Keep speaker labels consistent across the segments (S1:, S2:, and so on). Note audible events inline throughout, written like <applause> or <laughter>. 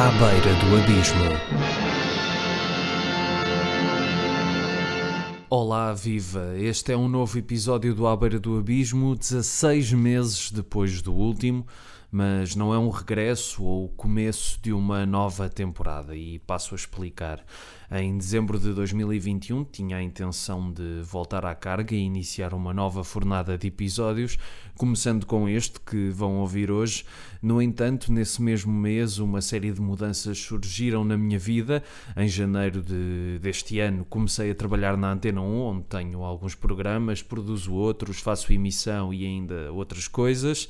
S1: À beira do abismo. Olá, viva! Este é um novo episódio do À beira do abismo, 16 meses depois do último, mas não é um regresso ou o começo de uma nova temporada e passo a explicar. Em dezembro de 2021 tinha a intenção de voltar à carga e iniciar uma nova fornada de episódios, começando com este que vão ouvir hoje. No entanto, nesse mesmo mês, uma série de mudanças surgiram na minha vida. Em janeiro de, deste ano, comecei a trabalhar na Antena 1, onde tenho alguns programas, produzo outros, faço emissão e ainda outras coisas.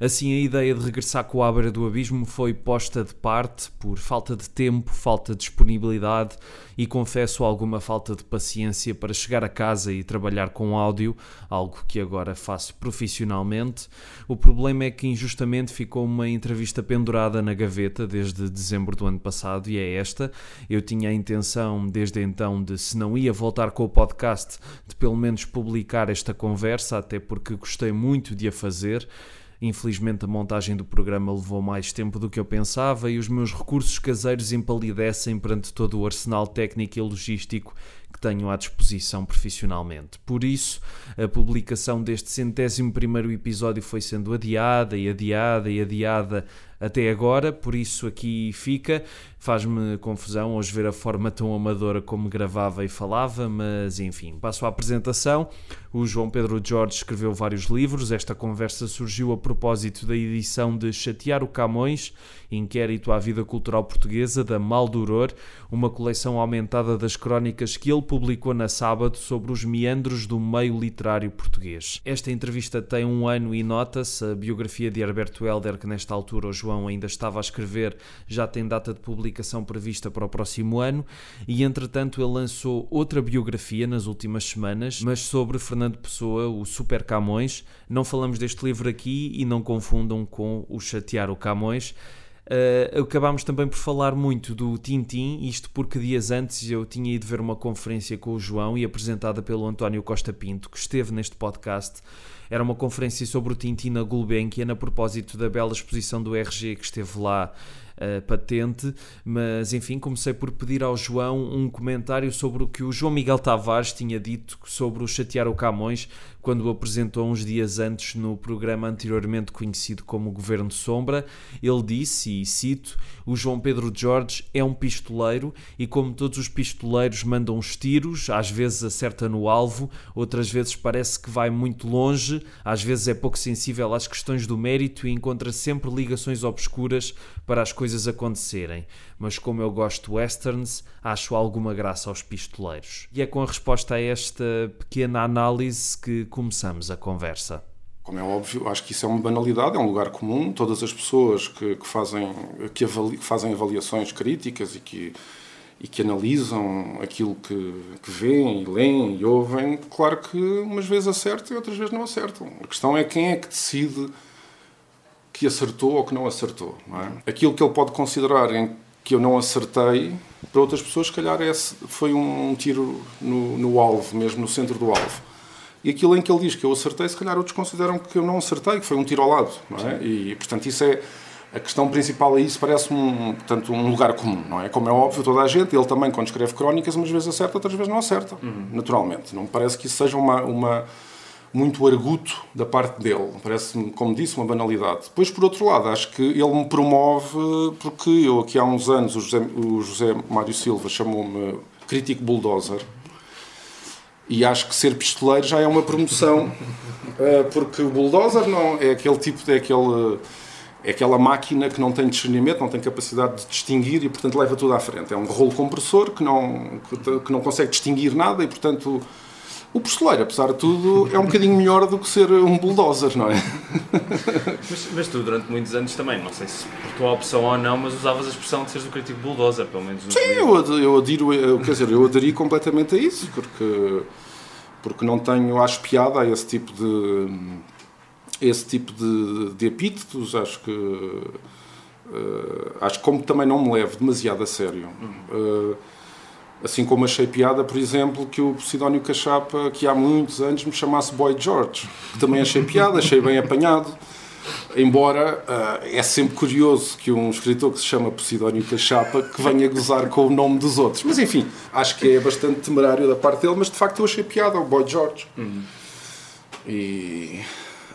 S1: Assim, a ideia de regressar com a Abra do Abismo foi posta de parte por falta de tempo, falta de disponibilidade e confesso alguma falta de paciência para chegar a casa e trabalhar com áudio, algo que agora faço profissionalmente. O problema é que injustamente ficou uma entrevista pendurada na gaveta desde dezembro do ano passado e é esta. Eu tinha a intenção desde então de, se não ia voltar com o podcast, de pelo menos publicar esta conversa, até porque gostei muito de a fazer. Infelizmente, a montagem do programa levou mais tempo do que eu pensava e os meus recursos caseiros empalidecem perante todo o arsenal técnico e logístico que tenho à disposição profissionalmente. Por isso, a publicação deste centésimo primeiro episódio foi sendo adiada e adiada e adiada até agora, por isso aqui fica. Faz-me confusão hoje ver a forma tão amadora como gravava e falava, mas enfim, passo à apresentação. O João Pedro Jorge escreveu vários livros. Esta conversa surgiu a propósito da edição de Chatear o Camões, Inquérito à Vida Cultural Portuguesa, da Malduror, uma coleção aumentada das crónicas que ele publicou na sábado sobre os meandros do meio literário português. Esta entrevista tem um ano e nota-se. A biografia de Herberto Helder, que nesta altura o João ainda estava a escrever, já tem data de publicação prevista para o próximo ano. E entretanto, ele lançou outra biografia nas últimas semanas, mas sobre Fernando Pessoa, o Super Camões. Não falamos deste livro aqui e não confundam com o Chatear o Camões. Uh, acabámos também por falar muito do Tintim, isto porque dias antes eu tinha ido ver uma conferência com o João e apresentada pelo António Costa Pinto, que esteve neste podcast. Era uma conferência sobre o Tintim na Gulbenkian, a propósito da bela exposição do RG que esteve lá uh, patente, mas enfim, comecei por pedir ao João um comentário sobre o que o João Miguel Tavares tinha dito sobre o Chatear o Camões, quando o apresentou uns dias antes no programa anteriormente conhecido como Governo Sombra. Ele disse, e cito: O João Pedro Jorge é um pistoleiro e, como todos os pistoleiros, mandam os tiros, às vezes acerta no alvo, outras vezes parece que vai muito longe, às vezes é pouco sensível às questões do mérito e encontra sempre ligações obscuras para as coisas acontecerem. Mas, como eu gosto de westerns, acho alguma graça aos pistoleiros. E é com a resposta a esta pequena análise que começamos a conversa.
S2: Como é óbvio, acho que isso é uma banalidade, é um lugar comum. Todas as pessoas que, que fazem, que, avali, que, fazem avaliações críticas e que, e que analisam aquilo que, que veem e leem e ouvem, claro que umas vezes acertam e outras vezes não acertam. A questão é quem é que decide que acertou ou que não acertou. Não é? Aquilo que ele pode considerar em que eu não acertei, para outras pessoas, se calhar, esse foi um tiro no, no alvo, mesmo no centro do alvo e aquilo em que ele diz que eu acertei, se calhar outros consideram que eu não acertei, que foi um tiro ao lado, não é? E, portanto, isso é a questão principal aí, isso parece um, portanto, um lugar comum, não é? Como é óbvio, toda a gente, ele também, quando escreve crónicas, umas vezes acerta, outras vezes não acerta, uhum. naturalmente. Não me parece que isso seja uma, uma muito arguto da parte dele. Parece-me, como disse, uma banalidade. Depois, por outro lado, acho que ele me promove, porque eu, aqui há uns anos, o José, o José Mário Silva chamou-me crítico bulldozer, e acho que ser pistoleiro já é uma promoção, eh, porque o bulldozer não é aquele tipo, é aquele é aquela máquina que não tem discernimento, não tem capacidade de distinguir e, portanto, leva tudo à frente. É um rolo compressor que não, que não consegue distinguir nada e, portanto, o pistoleiro, apesar de tudo, é um bocadinho melhor do que ser um bulldozer, não é?
S3: Mas, mas, tu, durante muitos anos também, não sei se por tua opção ou não, mas usavas a expressão de seres o crítico bulldozer, pelo menos.
S2: Sim, eu, eu adiro, eu, quer dizer, eu aderi completamente a isso, porque, porque não tenho, acho piada a esse tipo de, esse tipo de, de epítetos, acho que, uh, acho que como também não me levo demasiado a sério. Uhum. Uh, Assim como achei piada, por exemplo, que o Sidónio Cachapa, que há muitos anos me chamasse Boy George. Que também achei piada, achei bem apanhado. Embora uh, é sempre curioso que um escritor que se chama Posidónio Cachapa que venha gozar com o nome dos outros. Mas enfim, acho que é bastante temerário da parte dele, mas de facto eu achei piada ao Boy George. Uhum. E,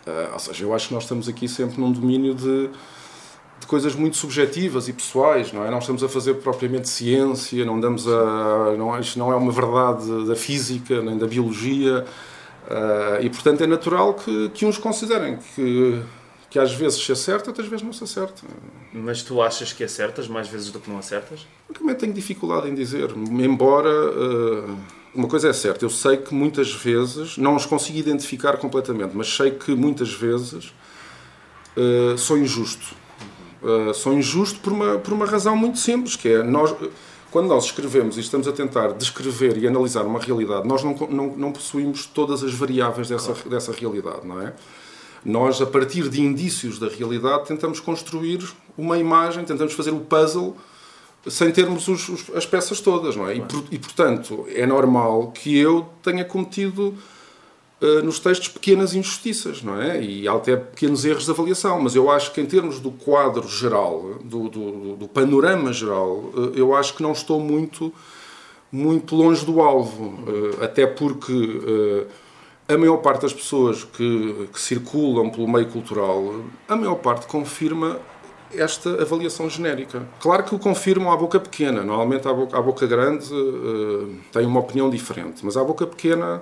S2: uh, ou seja, eu acho que nós estamos aqui sempre num domínio de, de coisas muito subjetivas e pessoais, não é? Não estamos a fazer propriamente ciência, não damos a. Não, isto não é uma verdade da física nem da biologia. Uh, e portanto é natural que, que uns considerem que que às vezes se acerta, outras vezes não se acerta.
S1: Mas tu achas que acertas mais vezes do que não acertas?
S2: Eu também tenho dificuldade em dizer, embora uh, uma coisa é certa, eu sei que muitas vezes, não os consigo identificar completamente, mas sei que muitas vezes uh, sou injusto. Uh, sou injusto por uma, por uma razão muito simples, que é nós quando nós escrevemos e estamos a tentar descrever e analisar uma realidade, nós não, não, não possuímos todas as variáveis dessa, dessa realidade, não é? Nós, a partir de indícios da realidade, tentamos construir uma imagem, tentamos fazer o puzzle sem termos os, os, as peças todas, não é? E, por, e, portanto, é normal que eu tenha cometido nos textos pequenas injustiças, não é? E até pequenos erros de avaliação, mas eu acho que em termos do quadro geral, do, do, do panorama geral, uh, eu acho que não estou muito, muito longe do alvo, uh, até porque a maior parte das pessoas que, que, circulam pelo meio cultural, a maior parte confirma esta avaliação genérica. Claro que o confirmam à boca pequena, normalmente à boca, à boca grande tem uma opinião diferente, mas à boca pequena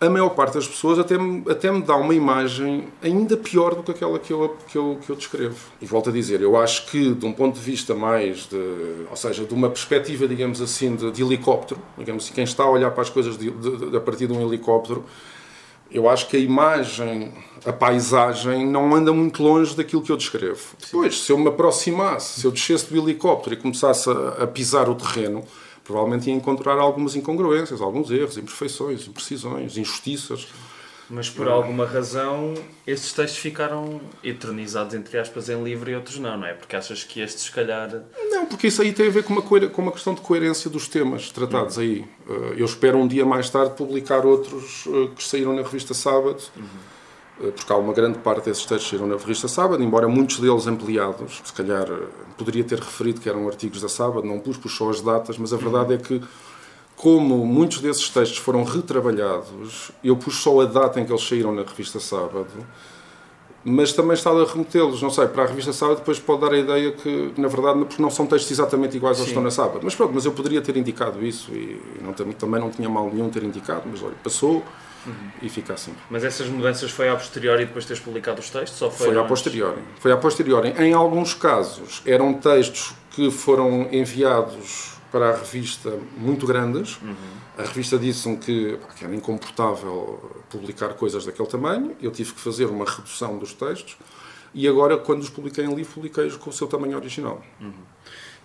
S2: a maior parte das pessoas até me, até me dá uma imagem ainda pior do que aquela que eu, que, eu, que eu descrevo. E volto a dizer, eu acho que de um ponto de vista mais, de, ou seja, de uma perspectiva, digamos assim, de, de helicóptero, digamos assim, quem está a olhar para as coisas de, de, a partir de um helicóptero, eu acho que a imagem, a paisagem, não anda muito longe daquilo que eu descrevo. Depois, se eu me aproximasse, se eu descesse do helicóptero e começasse a, a pisar o terreno, provavelmente ia encontrar algumas incongruências, alguns erros, imperfeições, imprecisões, injustiças.
S1: Mas por alguma razão esses textos ficaram eternizados, entre aspas, em livro e outros não, não é? Porque achas que estes, se calhar.
S2: Não, porque isso aí tem a ver com uma, com uma questão de coerência dos temas tratados uhum. aí. Eh, eu espero um dia mais tarde publicar outros eh, que saíram na revista Sábado, uhum. Porque há uma grande parte desses textos saíram na revista Sábado, embora muitos deles ampliados. Se calhar poderia ter referido que eram artigos da Sábado, não pus, só as datas, mas a verdade uhum. é que como muitos desses textos foram retrabalhados, eu pus só a data em que eles saíram na revista Sábado, mas também estava a remetê-los, não sei, para a revista Sábado, depois pode dar a ideia que, na verdade, porque não são textos exatamente iguais aos que estão na Sábado. Mas pronto, mas eu poderia ter indicado isso e não, também não tinha mal nenhum ter indicado, mas olha, passou uhum. e fica assim.
S1: Mas essas mudanças foi a posteriori depois de teres publicado os textos? Ou foi
S2: a posteriori. Foi a posteriori. Em alguns casos, eram textos que foram enviados para a revista muito grandes. Uhum. A revista disse-me que, que, era incomportável publicar coisas daquele tamanho. Eu tive que fazer uma redução dos textos. E agora, quando os publiquei em livro, publiquei-os com o seu tamanho original.
S1: Uhum.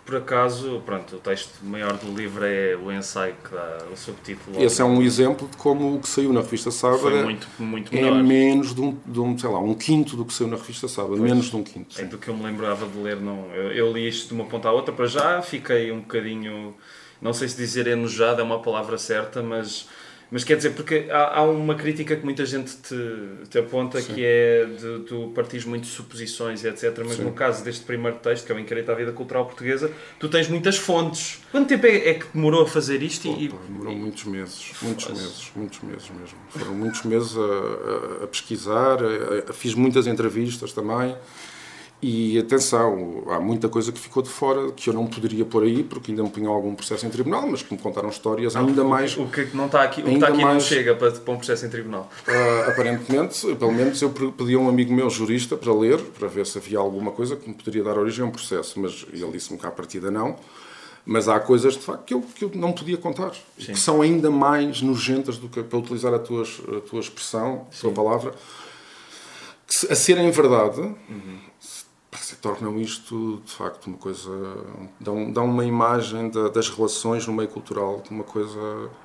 S1: Por acaso, pronto, o texto maior do livro é o ensaio que dá o subtítulo.
S2: Esse é um exemplo de como o que saiu na revista Sábado
S1: muito, muito
S2: é menos de um, de um, sei lá, um quinto do que saiu na revista Sábado, pois, menos de um quinto.
S1: É do que eu me lembrava de ler, não. Eu, eu, li isto de uma ponta à outra, para já fiquei um bocadinho, não sei se dizer enojado é uma palavra certa, mas mas quer dizer, porque há, há uma crítica que muita gente te, te aponta Sim. que é de tu partires muito de suposições e etc. Mas Sim. no caso deste primeiro texto, que é o Inquérito à Vida Cultural Portuguesa, tu tens muitas fontes. Quanto tempo é, é que demorou a fazer isto?
S2: Opa, e, demorou muitos meses, muitos meses, muitos meses mesmo. Foram muitos meses a, a, a pesquisar, a, fiz muitas entrevistas também. E atenção, há muita coisa que ficou de fora que eu não poderia pôr aí porque ainda me punham algum processo em tribunal, mas que me contaram histórias ainda mais.
S1: O que não está aqui, o que está aqui mais, não chega para, para um processo em tribunal.
S2: Uh, aparentemente, pelo menos eu pedi a um amigo meu jurista para ler, para ver se havia alguma coisa que me poderia dar origem a um processo, mas ele disse-me que à partida não. Mas há coisas de facto que eu, que eu não podia contar, Sim. que são ainda mais nojentas do que, para utilizar a tua, a tua expressão, a tua palavra, que, a serem verdade. Uhum se tornam isto de facto uma coisa dão, dão uma imagem da, das relações no meio cultural de uma coisa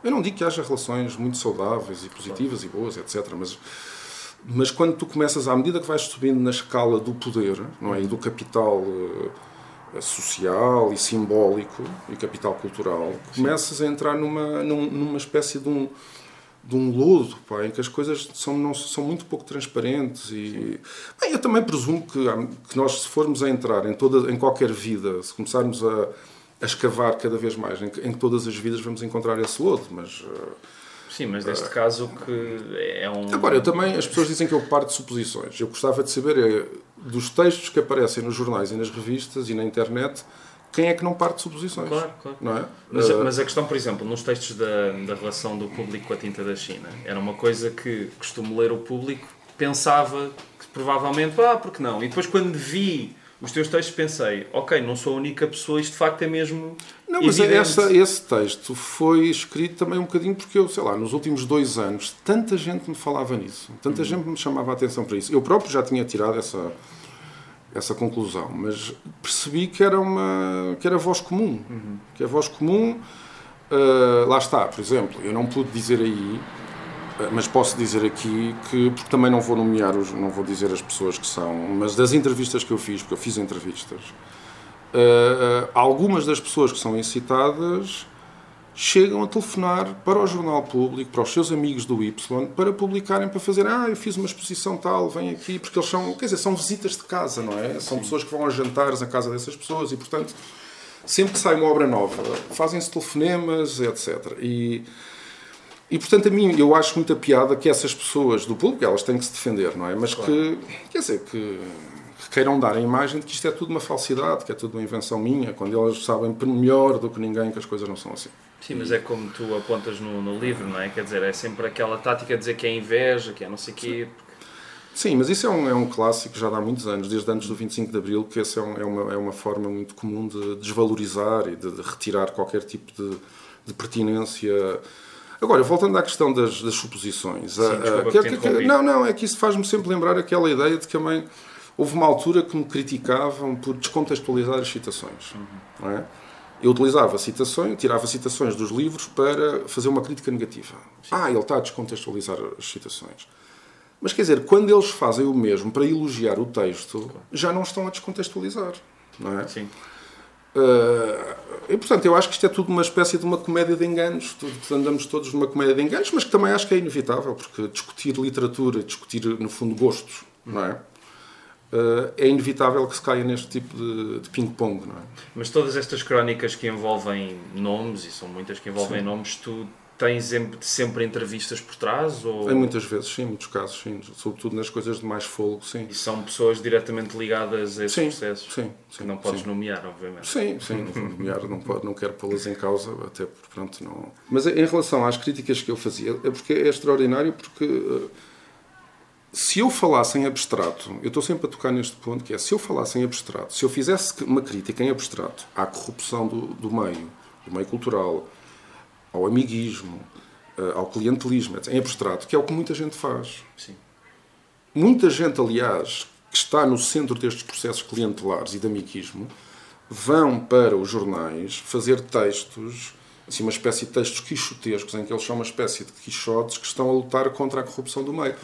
S2: eu não digo que haja relações muito saudáveis e positivas e boas etc mas mas quando tu começas à medida que vais subindo na escala do poder não é e do capital uh, social e simbólico e capital cultural começas a entrar numa numa espécie de um de um lodo, pá, em que as coisas são, não, são muito pouco transparentes. E bem, eu também presumo que, que nós, se formos a entrar em, toda, em qualquer vida, se começarmos a, a escavar cada vez mais, em, em todas as vidas vamos encontrar esse lodo, mas. Uh,
S1: Sim, mas neste uh, caso que é um.
S2: Agora, eu também, as pessoas dizem que eu parto de suposições. Eu gostava de saber, é, dos textos que aparecem nos jornais e nas revistas e na internet, quem é que não parte de suposições?
S1: Claro, claro.
S2: Não é?
S1: Mas,
S2: Uh,
S1: mas a questão, por exemplo, nos textos da, da relação do público com a tinta da China, era uma coisa que costumo ler o público, pensava que provavelmente, ah, porque não? E depois quando vi os teus textos pensei, ok, não sou a única pessoa, isto de facto é mesmo.
S2: Não, mas essa, esse texto foi escrito também um bocadinho porque eu, sei lá, nos últimos dois anos, tanta gente me falava nisso, tanta gente me chamava a atenção para isso. Eu próprio já tinha tirado essa, essa conclusão, mas percebi que era uma que era voz comum, que é voz comum. uh, lá está, por exemplo, eu não pude dizer aí, uh, mas posso dizer aqui que porque também não vou nomear os, não vou dizer as pessoas que são, mas das entrevistas que eu fiz, porque eu fiz entrevistas, uh, algumas das pessoas que são incitadas chegam a telefonar para o jornal público, para os seus amigos do Y, para publicarem, para fazer, ah, eu fiz uma exposição tal, vem aqui, porque eles são, quer dizer, são visitas de casa, não é? São pessoas que vão a jantares na casa dessas pessoas e, portanto, sempre que sai uma obra nova, fazem-se telefonemas, etc. E, e, portanto, a mim, eu acho muita piada que essas pessoas do público, elas têm que se defender, não é? Mas
S1: Claro.
S2: que, quer dizer, que, que queiram dar a imagem de que isto é tudo uma falsidade, que é tudo uma invenção minha, quando elas sabem melhor do que ninguém que as coisas não são assim.
S1: Sim, mas é como tu apontas no, no livro, não é? Quer dizer, é sempre aquela tática de dizer que é inveja, que é não sei o quê.
S2: Sim, mas isso é um, é um clássico já há muitos anos, desde antes do 25 de Abril, que essa é, um- é uma, é uma forma muito comum de desvalorizar e de, de retirar qualquer tipo de, de pertinência. Agora, voltando à questão das, das suposições. a- a- que-
S1: te
S2: que-
S1: interrompi.
S2: não, não, é que isso faz-me sempre lembrar aquela ideia de que também houve uma altura que me criticavam por descontextualizar as citações. Não é? Eu utilizava citações, tirava citações dos livros para fazer uma crítica negativa. Ah, ele está a descontextualizar as citações. Mas quer dizer, quando eles fazem o mesmo para elogiar o texto, já não estão a descontextualizar. Não é?
S1: Sim.
S2: Uh, e portanto, eu acho que isto é tudo uma espécie de uma comédia de enganos. Andamos todos numa comédia de enganos, mas que também acho que é inevitável, porque discutir literatura, discutir, no fundo, gostos, não é? Uh, é inevitável que se caia neste tipo de, de ping-pong, não é?
S1: Mas todas estas crónicas que envolvem nomes, e são muitas que envolvem nomes, tu tens em- sempre entrevistas por trás? Ou...
S2: Em muitas vezes, sim, em muitos casos, sim. Sobretudo nas coisas de mais fogo, sim.
S1: E são pessoas diretamente ligadas a esses
S2: Sim,
S1: processos?
S2: sim,
S1: Que
S2: sim,
S1: não podes
S2: sim.
S1: nomear, obviamente.
S2: Sim, sim, não vou nomear, não, pode, não quero pô-las em causa, até porque, pronto, não... Mas em relação às críticas que eu fazia, é porque é extraordinário, porque eh, se eu falasse em abstrato, eu estou sempre a tocar neste ponto, que é, se eu falasse em abstrato, se eu fizesse uma crítica em abstrato à corrupção do, do meio, do meio cultural, ao amiguismo, eh, ao clientelismo, etc., em abstrato, que é o que muita gente faz.
S1: Sim.
S2: Muita gente, aliás, que está no centro destes processos clientelares e de amiguismo, vão para os jornais fazer textos, assim, uma espécie de textos quixotescos, em que eles são uma espécie de quixotes que estão a lutar contra a corrupção do meio.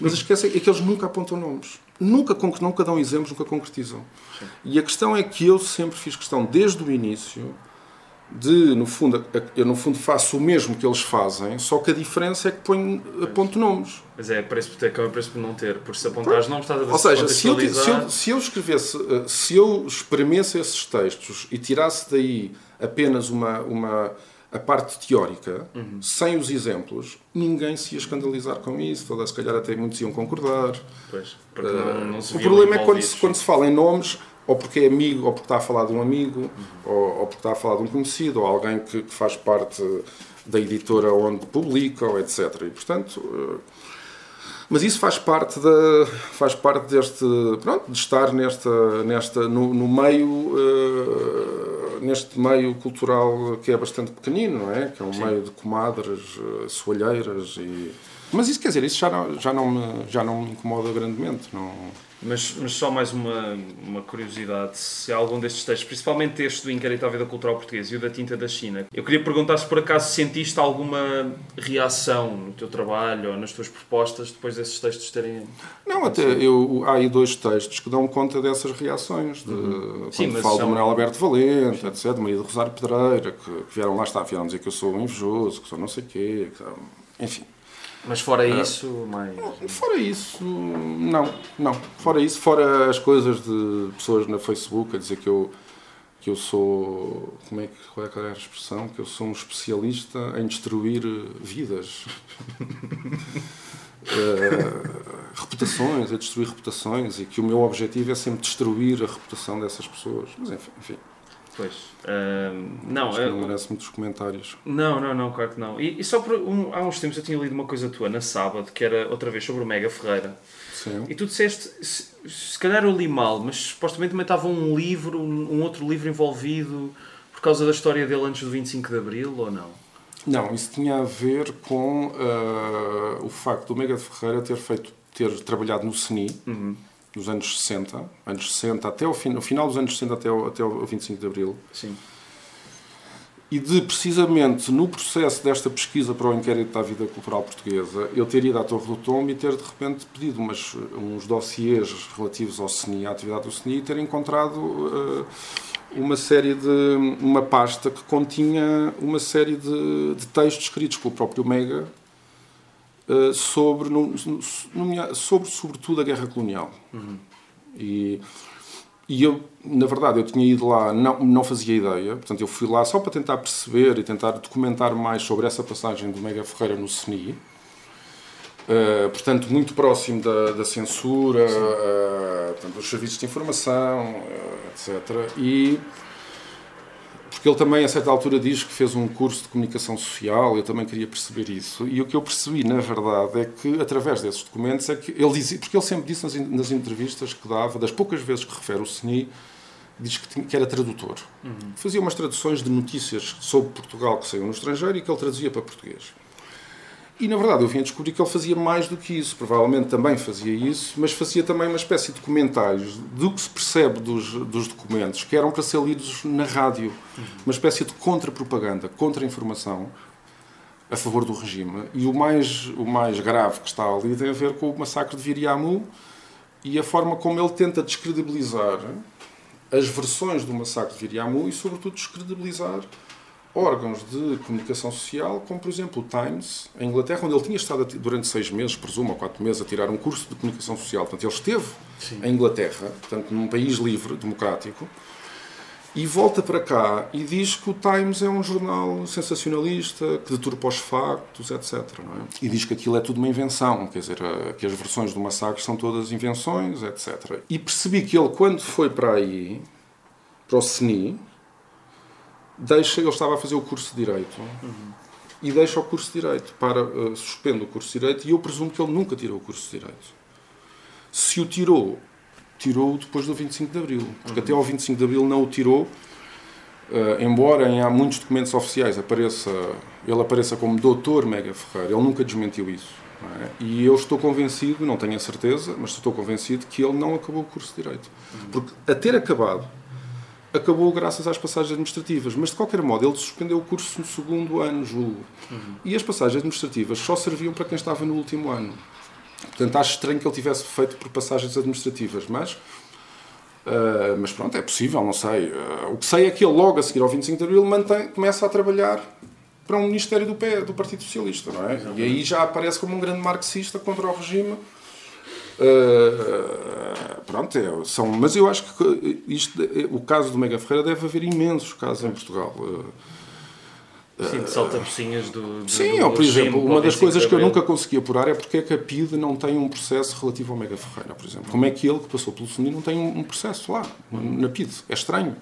S2: Mas esquecem é que eles nunca apontam nomes. Nunca, nunca dão exemplos, nunca concretizam. E a questão é que eu sempre fiz questão, desde o início, de, no fundo, eu no fundo faço o mesmo que eles fazem, só que a diferença é que ponho, aponto nomes.
S1: Mas é preço por ter, que é preço por não ter. Por se apontares não estás a
S2: Ou seja, se eu, se, eu, se eu escrevesse, eh, se eu espremesse esses textos e tirasse daí apenas uma, uma, a parte teórica,
S1: Uhum.
S2: sem os exemplos, ninguém se ia escandalizar com isso, toda, se calhar até muitos iam concordar.
S1: Pois, porque não, não se
S2: o problema é quando se, quando se fala em nomes, ou porque é amigo, ou porque está a falar de um amigo,
S1: Uhum.
S2: ou, ou porque está a falar de um conhecido, ou alguém que, que faz parte da editora onde publica, ou etc. E, portanto, eh, mas isso faz parte da faz parte deste pronto de estar nesta nesta no, no meio eh, neste meio cultural que é bastante pequenino não é? Que é um meio de comadres eh, soalheiras e mas isso quer dizer isso já não já não me já não me incomoda grandemente não
S1: Mas, mas só mais uma, uma curiosidade: se há algum destes textos, principalmente este do Inquérito à Vida Cultural Portuguesa e o da Tinta da China, eu queria perguntar se por acaso sentiste alguma reação no teu trabalho ou nas tuas propostas depois desses textos terem.
S2: não até eu há aí dois textos que dão conta dessas reações de,
S1: Uhum. Sim,
S2: quando
S1: mas
S2: falo
S1: são-
S2: do Manuel Alberto Valente etc do Maria do Rosário Pedreira que, que vieram lá está vieram dizer que eu sou um invejoso que sou não sei quê que, enfim
S1: Mas fora isso, mais.
S2: Fora isso, não, não. Fora isso, fora as coisas de pessoas na Facebook a dizer que eu que eu sou, como é que, qual é, é a expressão? Que eu sou um especialista em destruir vidas. uh, <laughs> reputações, a destruir reputações e que o meu objetivo é sempre destruir a reputação dessas pessoas. Mas enfim. enfim.
S1: Pois. Uh, não,
S2: Acho que não merece muitos comentários.
S1: Não, não, não, claro que não. E, e só por um, há uns tempos eu tinha lido uma coisa tua na sábado, que era outra vez sobre o Mega Ferreira.
S2: Sim.
S1: E tu disseste, se, se calhar eu li mal, mas supostamente também estava um livro, um outro livro envolvido por causa da história dele antes do 25 de Abril, ou não?
S2: Não, isso tinha a ver com uh, o facto do Mega de Ferreira ter feito, ter trabalhado no CENI,
S1: uhum
S2: nos anos 60, anos 60 até o, fin, final dos anos 60 até o, até o 25 de Abril.
S1: Sim.
S2: E de, precisamente, no processo desta pesquisa para o inquérito da vida cultural portuguesa, eu ter ido à Torre do Tombo e ter, de repente, pedido umas, uns dossiês relativos ao CNI, à atividade do CNI, e ter encontrado uh, uma série de... uma pasta que continha uma série de, de textos escritos pelo próprio Mega, sobre, no, no, sobre, sobretudo, a guerra colonial.
S1: Uhum.
S2: E, e eu, na verdade, eu tinha ido lá, não, não fazia ideia, portanto, eu fui lá só para tentar perceber e tentar documentar mais sobre essa passagem do Mega Ferreira no CNI. Uh, portanto, muito próximo da, da censura, uh, portanto, dos serviços de informação, uh, etc. E porque ele também, a certa altura, diz que fez um curso de comunicação social, eu também queria perceber isso. E o que eu percebi, na verdade, é que, através desses documentos, é que ele dizia, porque ele sempre disse nas, nas entrevistas que dava, das poucas vezes que refere o CNI, diz que, tinha, que era tradutor.
S1: Uhum.
S2: Fazia umas traduções de notícias sobre Portugal que saíam no estrangeiro e que ele traduzia para português. E na verdade eu vim a descobrir que ele fazia mais do que isso. Provavelmente também fazia isso, mas fazia também uma espécie de comentários do que se percebe dos, dos documentos, que eram para ser lidos na rádio. Uma espécie de contra-propaganda, contra-informação a favor do regime. E o mais, o mais grave que está ali tem a ver com o massacre de Viriamu e a forma como ele tenta descredibilizar as versões do massacre de Viriamu e, sobretudo, descredibilizar órgãos de comunicação social, como por exemplo o Times, em Inglaterra, onde ele tinha estado durante seis meses, presumo, ou quatro meses, a tirar um curso de comunicação social. Portanto, ele esteve
S1: Sim.
S2: em Inglaterra, portanto, num país livre, democrático, e volta para cá e diz que o Times é um jornal sensacionalista, que deturpa os factos, etc. É? E diz que aquilo é tudo uma invenção, quer dizer, que as versões do massacre são todas invenções, etc. E percebi que ele, quando foi para aí, para o CNI, deixa, ele estava a fazer o curso de Direito
S1: uhum.
S2: e deixa o curso de Direito, para, uh, suspende o curso de Direito e eu presumo que ele nunca tirou o curso de Direito. Se o tirou, tirou depois do 25 de Abril, porque uhum. até ao 25 de Abril não o tirou, uh, embora em há muitos documentos oficiais apareça, ele apareça como Doutor Mega Ferreira, ele nunca desmentiu isso. É? E eu estou convencido, não tenho a certeza, mas estou convencido que ele não acabou o curso de Direito.
S1: Uhum.
S2: Porque a ter acabado, acabou graças às passagens administrativas, mas de qualquer modo ele suspendeu o curso no segundo ano, julgo.
S1: Uhum.
S2: E as passagens administrativas só serviam para quem estava no último ano. Portanto, acho estranho que ele tivesse feito por passagens administrativas, mas. Uh, mas pronto, é possível, não sei. Uh, o que sei é que ele, logo a seguir ao 25 de Abril, mantém, começa a trabalhar para um Ministério do, PE, do Partido Socialista, não é? Exatamente. E aí já aparece como um grande marxista contra o regime Uh, pronto, é, são, mas eu acho que isto, o caso do Mega Ferreira deve haver imensos casos em Portugal. Uh,
S1: Sim, de saltapocinhas do, do
S2: Sim,
S1: do
S2: ou, por exemplo, uma das coisas que eu nunca consegui apurar é porque é que a PIDE não tem um processo relativo ao Mega Ferreira, por exemplo. Como é que ele, que passou pelo SUNI, não tem um processo lá, na PIDE? É estranho,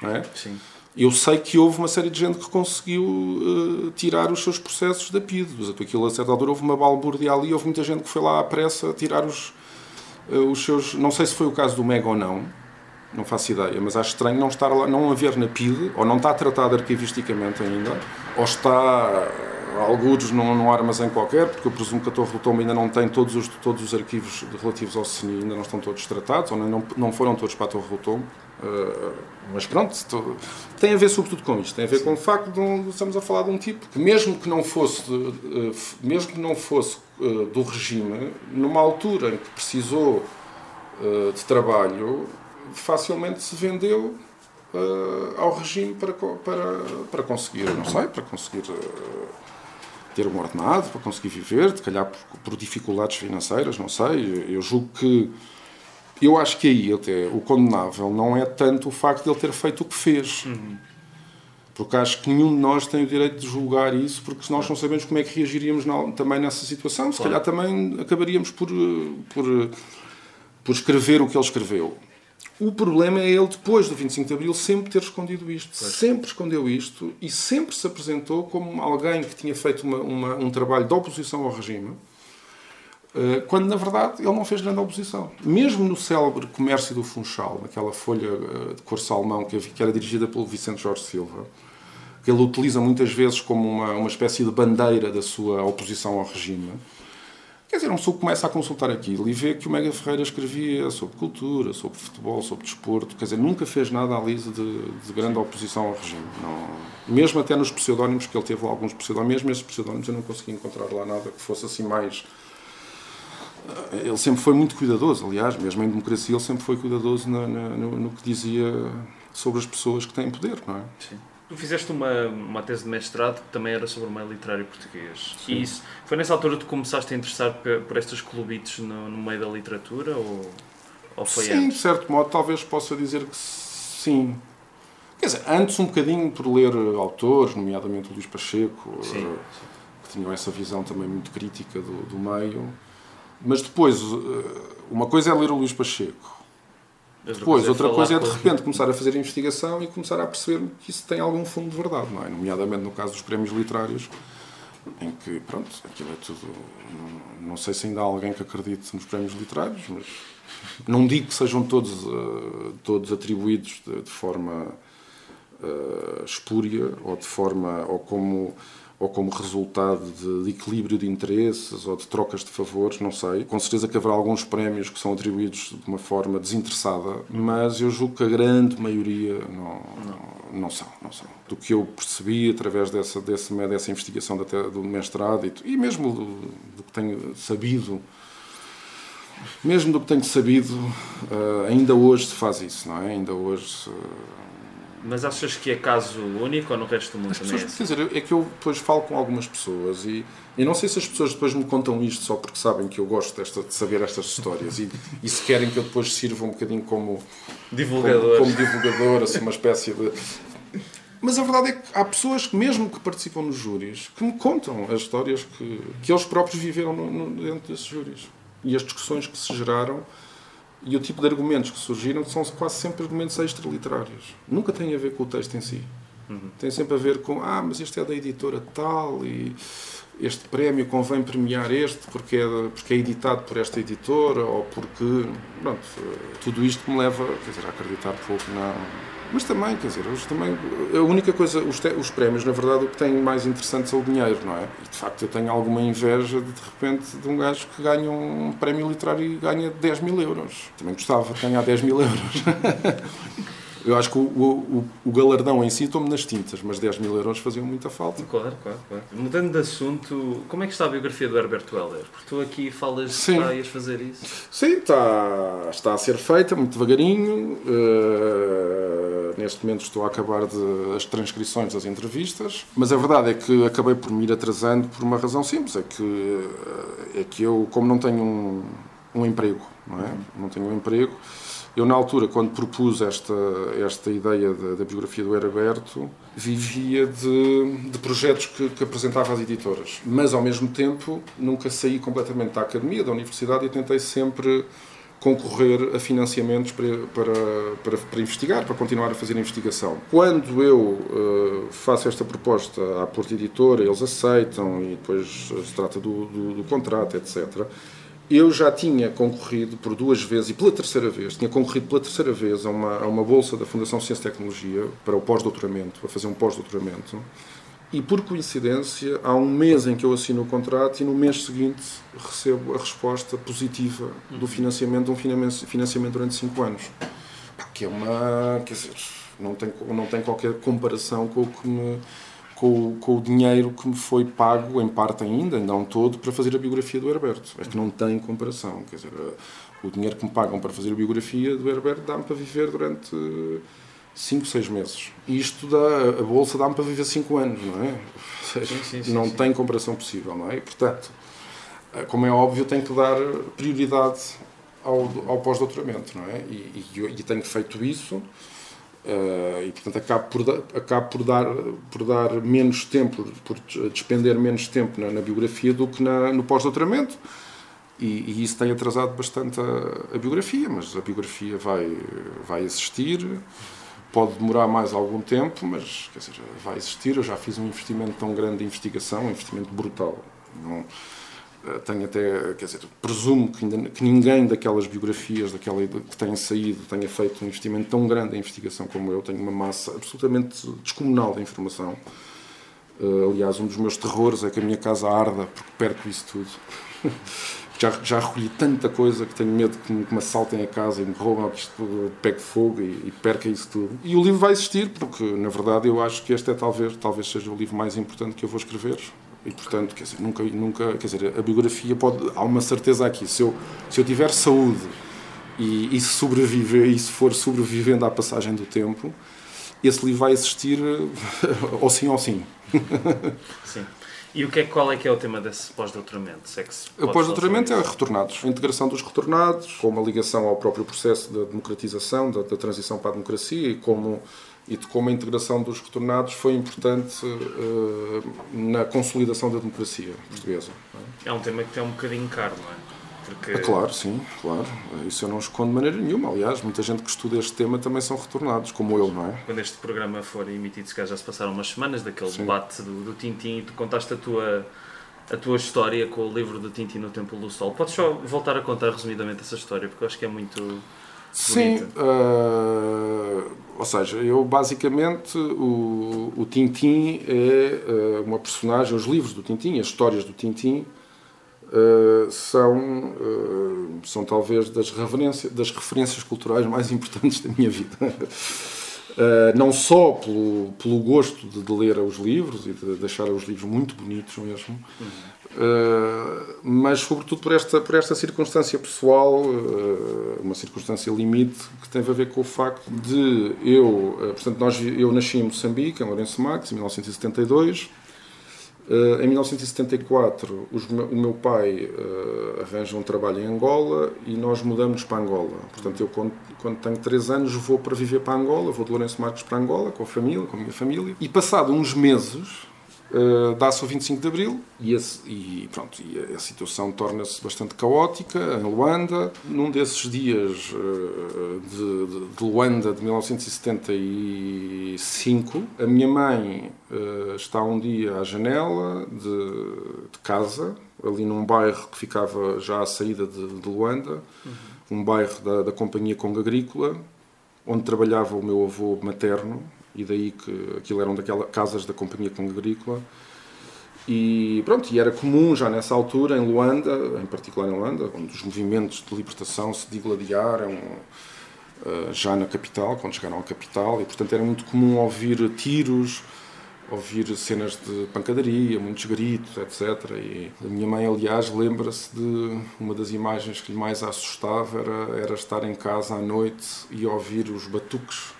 S2: não é?
S1: Sim.
S2: Eu sei que houve uma série de gente que conseguiu uh, tirar os seus processos da PIDE. Aquilo, a certa altura, houve uma balbúrdia ali, houve muita gente que foi lá à pressa tirar os, uh, os seus... Não sei se foi o caso do Mega ou não, não faço ideia, mas acho estranho não estar lá, não haver na PIDE, ou não está tratado arquivisticamente ainda, ou está alguns num, num armazém qualquer, porque eu presumo que a Torre do Tombo ainda não tem todos os, todos os arquivos relativos ao CNI, ainda não estão todos tratados, ou não, não foram todos para a Torre do Tombo. Uh, mas pronto, tô, tem a ver sobretudo com isto, tem a ver Sim. com o facto de um, estamos a falar de um tipo que mesmo que não fosse, uh, mesmo que não fosse uh, do regime, numa altura em que precisou de trabalho, facilmente se vendeu ao regime para, para, para conseguir, não sei, para conseguir ter um ordenado para conseguir viver, de calhar por, por dificuldades financeiras, não sei. Eu julgo que. Eu acho que aí até o condenável não é tanto o facto de ele ter feito o que fez. Uhum. Porque acho que nenhum de nós tem o direito de julgar isso, porque nós não sabemos como é que reagiríamos na, também nessa situação. Se claro. calhar também acabaríamos por, por, por escrever o que ele escreveu. O problema é ele, depois do 25 de Abril, sempre ter escondido isto. Sempre escondeu isto e sempre se apresentou como alguém que tinha feito uma, uma, um trabalho de oposição ao regime, quando na verdade ele não fez grande oposição. Mesmo no célebre Comércio do Funchal, naquela folha eh, de cor salmão que era dirigida pelo Vicente Jorge Silva, que ele utiliza muitas vezes como uma, uma espécie de bandeira da sua oposição ao regime Quer dizer, uma pessoa começa a consultar aquilo e vê que o Mega Ferreira escrevia sobre cultura, sobre futebol, sobre desporto. Quer dizer, nunca fez nada ali de, de grande oposição ao regime. Não, mesmo até nos pseudónimos, que ele teve alguns pseudónimos, mesmo esses pseudónimos eu não consegui encontrar lá nada que fosse assim mais. Eh, ele sempre foi muito cuidadoso, aliás, mesmo em democracia, ele sempre foi cuidadoso no, no, no que dizia sobre as pessoas que têm poder, não é?
S1: Sim. Tu fizeste uma, uma tese de mestrado que também era sobre o meio literário português. Sim. E isso, foi nessa altura que tu começaste a interessar por, por estas clubites no, no, meio da literatura ou, ou foi
S2: sim,
S1: antes?
S2: Sim, de certo modo, talvez possa dizer que sim. Quer dizer, antes um bocadinho por ler autores, nomeadamente o Luís Pacheco, sim, uh, que tinham essa visão também muito crítica do, do meio. Mas depois, uh, uma coisa é ler o Luís Pacheco, depois, outra coisa é de repente começar a fazer investigação e começar a perceber que isso tem algum fundo de verdade, não é? Nomeadamente no caso dos prémios literários, em que, pronto, aquilo é tudo. Não, não sei se ainda há alguém que acredite nos prémios literários, mas não digo que sejam todos, uh, todos atribuídos de, de forma uh, espúria ou de forma. ou como ou como resultado de, de, equilíbrio de interesses ou de trocas de favores, não sei. Com certeza que haverá alguns prémios que são atribuídos de uma forma desinteressada, mas eu julgo que a grande maioria não, não, não são, não são. Do que eu percebi através dessa, dessa, dessa investigação do, do mestrado e, e mesmo do, do, que tenho sabido, mesmo do que tenho sabido, uh, ainda hoje se faz isso, não é? Ainda hoje...
S1: Mas achas que é caso único ou no resto do mundo
S2: também pessoas, é assim? Quer dizer, é que eu depois falo com algumas pessoas e, e não sei se as pessoas depois me contam isto só porque sabem que eu gosto desta, de saber estas histórias e, e se querem que eu depois sirva um bocadinho como
S1: divulgador,
S2: como, como divulgador assim, uma espécie de... Mas a verdade é que há pessoas que, mesmo que participam nos júris, que me contam as histórias que, que eles próprios viveram no, no, dentro desses júris. E as discussões que se geraram e o tipo de argumentos que surgiram são quase sempre argumentos extraliterários. Nunca tem a ver com o texto em si. Uhum. Tem sempre a ver com, ah, mas este é da editora tal e este prémio convém premiar este porque é, porque é editado por esta editora ou porque. Pronto, tudo isto me leva dizer, a acreditar pouco na mas também, quer dizer, hoje também, a única coisa, os, te, os prémios, na verdade, o que tem mais interessante é o dinheiro, não é? E de facto eu tenho alguma inveja de, de repente, de um gajo que ganha um prémio literário e ganha 10 mil euros. Também gostava de ganhar 10 mil euros. <laughs> Eu acho que o, o, o galardão em si estou-me nas tintas, mas 10 mil euros faziam muita falta.
S1: Claro, claro, claro. Mudando de assunto, como é que está a biografia do Herbert Weller? Porque tu aqui falas Sim. que ias fazer isso.
S2: Sim, está, está a ser feita muito devagarinho. Uh, neste momento estou a acabar de, as transcrições das entrevistas, mas a verdade é que acabei por me ir atrasando por uma razão simples, é que, eh, é que eu, como não tenho um, um emprego, não é? Não tenho um emprego eu, na altura, quando propus esta, esta ideia da, da biografia do Heraberto, vivia de, de projetos que, que, apresentava às editoras. Mas, ao mesmo tempo, nunca saí completamente da academia, da universidade, e tentei sempre concorrer a financiamentos para, para, para, para investigar, para continuar a fazer investigação. Quando eu uh, faço esta proposta à Porta Editora, eles aceitam e depois se trata do, do, do contrato, etc eu já tinha concorrido por duas vezes e pela terceira vez, tinha concorrido pela terceira vez a uma, a uma bolsa da Fundação Ciência e Tecnologia para o pós-doutoramento, para fazer um pós-doutoramento. E por coincidência, há um mês em que eu assino o contrato e no mês seguinte recebo a resposta positiva do financiamento, de um financiamento durante cinco anos. Que é uma. Quer dizer, não tem, não tem qualquer comparação com o que me com, com, o dinheiro que me foi pago, em parte ainda, não todo, para fazer a biografia do Herberto. É que não tem comparação. Quer dizer, o dinheiro que me pagam para fazer a biografia do Herberto dá-me para viver durante 5, 6 meses. E isto dá, a bolsa dá-me para viver 5 anos, não é? Seja, sim, sim, sim, não tem comparação possível, não é? E, portanto, eh, como é óbvio, tenho que dar prioridade ao, ao pós-doutoramento, não é? E, e, e, tenho feito isso. Uh, e portanto acabo por, da, acabo por dar por dar menos tempo por despender menos tempo na, na biografia do que na, no pós-doutoramento. E, e, isso tem atrasado bastante a, a, biografia mas a biografia vai vai existir. Pode demorar mais algum tempo mas quer dizer, vai existir. Eu já fiz um investimento tão grande de investigação um investimento brutal. Não tenho até, quer dizer, presumo que, ainda, que ninguém daquelas biografias daquela, que tenha saído tenha feito um investimento tão grande em investigação como eu. Tenho uma massa absolutamente descomunal de informação. Uh, aliás, um dos meus terrores é que a minha casa arda porque perco isso tudo. <laughs> já, já recolhi tanta coisa que tenho medo que me, que me assaltem a casa e me roubem, que isto pegue fogo e, e perca isso tudo. E o livro vai existir porque, na verdade, eu acho que este é talvez, talvez seja o livro mais importante que eu vou escrever e portanto quer dizer nunca nunca quer dizer a biografia pode há uma certeza aqui se eu se eu tiver saúde e, e se sobreviver e se for sobrevivendo à passagem do tempo esse livro vai existir <laughs> ou sim ou sim <laughs>
S1: sim e o que é, qual é que é o tema desse pós-doutoramento? É
S2: o pós-doutoramento é retornados. A integração dos retornados, com uma ligação ao próprio processo da democratização, da, da transição para a democracia e como e de como a integração dos retornados foi importante uh, na consolidação da democracia portuguesa.
S1: É? é um tema que tem um bocadinho caro, não é?
S2: Porque... Ah, claro, sim, claro. Isso eu não escondo de maneira nenhuma. Aliás, muita gente que estuda este tema também são retornados, como eu, não é?
S1: Quando este programa for emitido, se calhar já se passaram umas semanas daquele sim. debate do, do Tintim e tu contaste a tua, a tua história com o livro do Tintim no Templo do Sol. Podes só voltar a contar resumidamente essa história, porque eu acho que é muito.
S2: Sim, uh, ou seja, eu basicamente o, o Tintim é uh, uma personagem, os livros do Tintim, as histórias do Tintim uh, são, são talvez das, referências, das referências culturais mais importantes da minha vida. <laughs> não só pelo, pelo gosto de, de, ler os livros e de deixar os livros muito bonitos mesmo, uhum Uh, mas sobretudo por esta, por esta circunstância pessoal, uh, uma circunstância limite que tem a ver com o facto de eu, uh, portanto, nós, eu nasci em Moçambique, em Lourenço Marques, em 1972. em 1974, os, o meu pai arranja um trabalho em Angola e nós mudamos para Angola. Portanto, eu, quando, quando tenho 3 anos, vou para viver para Angola, vou de Lourenço Marques para Angola com a família, com a minha família. E passado uns meses, Uh, dá-se o 25 de Abril e, esse, e pronto, e a, situação torna-se bastante caótica em Luanda. Num desses dias uh, de, de, de, Luanda de 1975, a minha mãe uh, está um dia à janela de, de, casa, ali num bairro que ficava já à saída de, de Luanda, uhum. um bairro da, da Companhia Conga Agrícola, onde trabalhava o meu avô materno, e daí que aquilo eram daquelas casas da Companhia Agrícola. E pronto, e era comum já nessa altura em Luanda, em particular em Luanda, onde os movimentos de libertação se digladiaram uh, já na capital, quando chegaram à capital, e portanto era muito comum ouvir tiros, ouvir cenas de pancadaria, muitos gritos, etc. E a minha mãe, aliás, lembra-se de uma das imagens que lhe mais assustava era, era estar em casa à noite e ouvir os batuques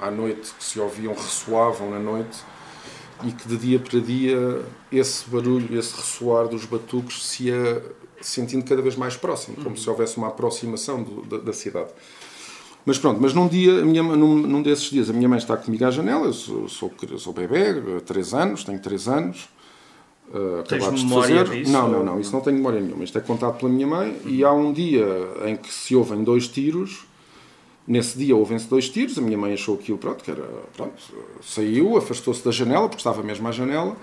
S2: à noite que se ouviam, ressoavam na noite e que de dia para dia esse barulho, esse ressoar dos batuques se ia sentindo cada vez mais próximo, como uhum. se houvesse uma aproximação do, da, da, cidade. Mas pronto, mas num dia, minha, num, num, desses dias, a minha mãe está comigo à janela, eu sou, sou, sou bebê, 3 anos, tenho 3 anos,
S1: uh, acabados de fazer. Disso,
S2: não, não, não, isso não tenho memória nenhuma, isto é contado pela minha mãe, uhum. e há um dia em que se ouvem dois tiros Nesse dia houve-se dois tiros, a minha mãe achou aquilo, pronto, que era, pronto, saiu, afastou-se da janela, porque estava mesmo à janela,